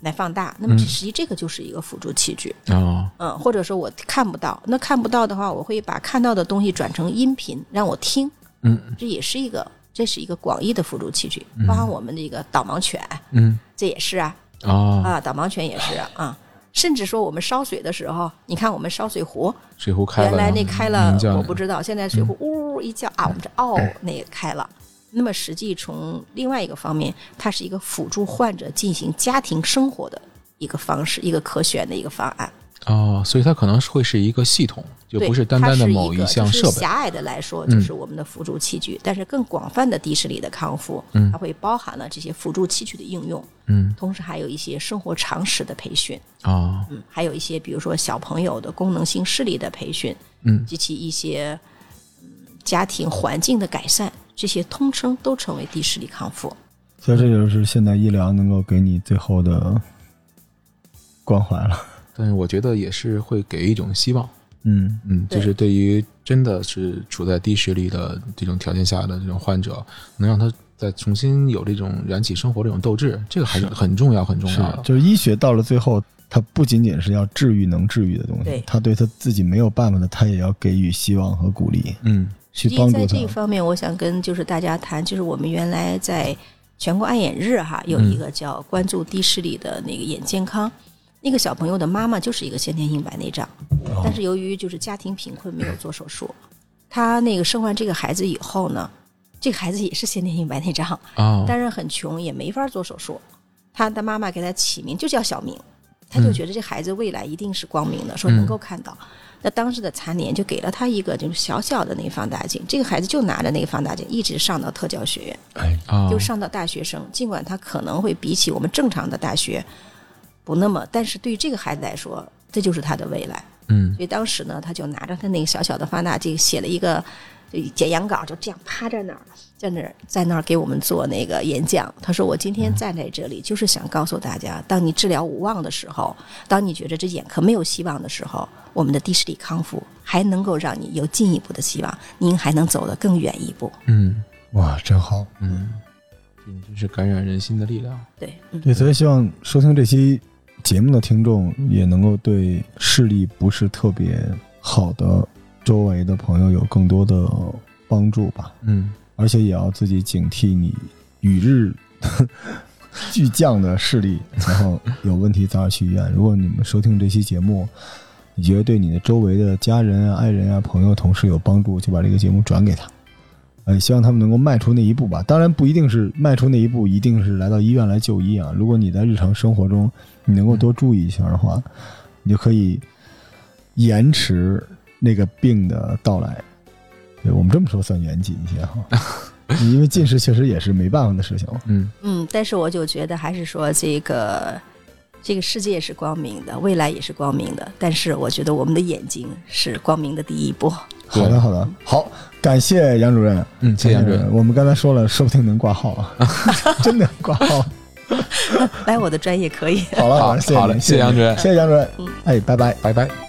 [SPEAKER 3] 来放大，那么
[SPEAKER 2] 嗯。
[SPEAKER 3] 实际这个就是一个辅助器具。
[SPEAKER 2] 哦，
[SPEAKER 3] 嗯，或者说我看不到，那看不到的话，我会把看到的东西转成音频让我听，
[SPEAKER 2] 嗯。
[SPEAKER 3] 这也是一个，这是一个广义的辅助器具，包含我们这个导盲犬，
[SPEAKER 2] 嗯。
[SPEAKER 3] 这也是啊，
[SPEAKER 2] 哦，
[SPEAKER 3] 啊，导盲犬也是啊啊，甚至说我们烧水的时候，你看我们烧水壶，
[SPEAKER 2] 水壶开了，
[SPEAKER 3] 原来那开了我不知道，现在水壶呜呜一叫啊，我们这哦 那也开了。那么实际从另外一个方面，它是一个辅助患者进行家庭生活的一个方式，一个可选的一个方案。
[SPEAKER 2] 哦，所以它可能会是一个系统，就，不是单单的某
[SPEAKER 3] 一个就是
[SPEAKER 2] 项设备。
[SPEAKER 3] 狭隘的来说，
[SPEAKER 2] 嗯
[SPEAKER 3] 就是我们的辅助器具，但是更广泛的低视力的康复，
[SPEAKER 2] 嗯
[SPEAKER 3] 它会包含了这些辅助器具的应用，
[SPEAKER 2] 嗯
[SPEAKER 3] 同时还有一些生活常识的培训。
[SPEAKER 2] 哦
[SPEAKER 3] 嗯，还有一些比如说小朋友的功能性视力的培训，
[SPEAKER 2] 嗯
[SPEAKER 3] 及其一些嗯家庭环境的改善，这些通称都成为低视力康复。
[SPEAKER 1] 所以这就是现代医疗能够给你最后的关怀了。
[SPEAKER 2] 但是我觉得也是会给一种希望，
[SPEAKER 1] 嗯，
[SPEAKER 2] 嗯，就是对于真的是处在低视力的这种条件下的这种患者，能让他再重新有这种燃起生活这种斗志，这个还是很重要很重要。的。
[SPEAKER 1] 就是医学到了最后，它不仅仅是要治愈能治愈的东西
[SPEAKER 3] 对，
[SPEAKER 1] 他对他自己没有办法的，他也要给予希望和鼓励，
[SPEAKER 2] 嗯
[SPEAKER 1] 去
[SPEAKER 3] 实际在
[SPEAKER 1] 帮助他。
[SPEAKER 3] 这一方面，我想跟就是大家谈，就是我们原来在全国爱眼日哈有一个叫关注低视力的那个眼健康。那个小朋友的妈妈就是一个先天性白内障，
[SPEAKER 1] 哦
[SPEAKER 3] 但是由于就是家庭贫困，没有做手术。他那个生完这个孩子以后呢，这个孩子也是先天性白内障，
[SPEAKER 2] 哦，
[SPEAKER 3] 但是很穷，也没法做手术。他的妈妈给他起名就叫小明，他就觉得这孩子未来一定是光明的，说能够看到。那当时的残联就给了他一个就是小小的那个放大镜，这个孩子就拿着那个放大镜一直上到特教学院，
[SPEAKER 1] 哎，
[SPEAKER 2] 哦
[SPEAKER 3] 就上到大学生。尽管他可能会比起我们正常的大学不那么，但是对于这个孩子来说，这就是他的未来。
[SPEAKER 2] 嗯
[SPEAKER 3] 所以当时呢，他就拿着他那个小小的放大镜写了一个就简阳稿，就这样趴在那儿，在那儿在那儿给我们做那个演讲。他说：“我今天站在这里，就是想告诉大家，当你治疗无望的时候，当你觉得这眼科没有希望的时候，我们的迪士尼康复还能够让你有进一步的希望，您还能走得更远一步。
[SPEAKER 2] 嗯
[SPEAKER 1] 哇，真好。
[SPEAKER 2] 嗯，这真是感染人心的力量。
[SPEAKER 3] 对，嗯
[SPEAKER 1] 对，所以希望收听这期节目的听众也能够对视力不是特别好的周围的朋友有更多的帮助吧，
[SPEAKER 2] 嗯
[SPEAKER 1] 而且也要自己警惕你与日 俱降的视力，然后有问题早点去医院。如果你们收听这期节目，你觉得对你的周围的家人啊、爱人啊、朋友、同事有帮助，就把这个节目转给他。呃，希望他们能够迈出那一步吧。当然，不一定是迈出那一步，一定是来到医院来就医啊。如果你在日常生活中你能够多注意一下的话，你就可以延迟那个病的到来。对我们这么说算严谨一些哈，因为近视确实也是没办法的事情。
[SPEAKER 2] 嗯
[SPEAKER 3] 嗯，但是我就觉得还是说这个这个世界是光明的，未来也是光明的。但是我觉得我们的眼睛是光明的第一步。
[SPEAKER 1] 好的，好的，好，感谢杨主任。
[SPEAKER 2] 嗯，谢谢杨主任
[SPEAKER 1] 呃。我们刚才说了，说不定能挂号啊，真的挂号。
[SPEAKER 3] 来我的专业可以。
[SPEAKER 1] 好了，
[SPEAKER 2] 好
[SPEAKER 1] 了，
[SPEAKER 2] 谢谢杨主任
[SPEAKER 1] 谢谢杨主任
[SPEAKER 3] 嗯。
[SPEAKER 1] 哎，拜拜。
[SPEAKER 2] 拜拜。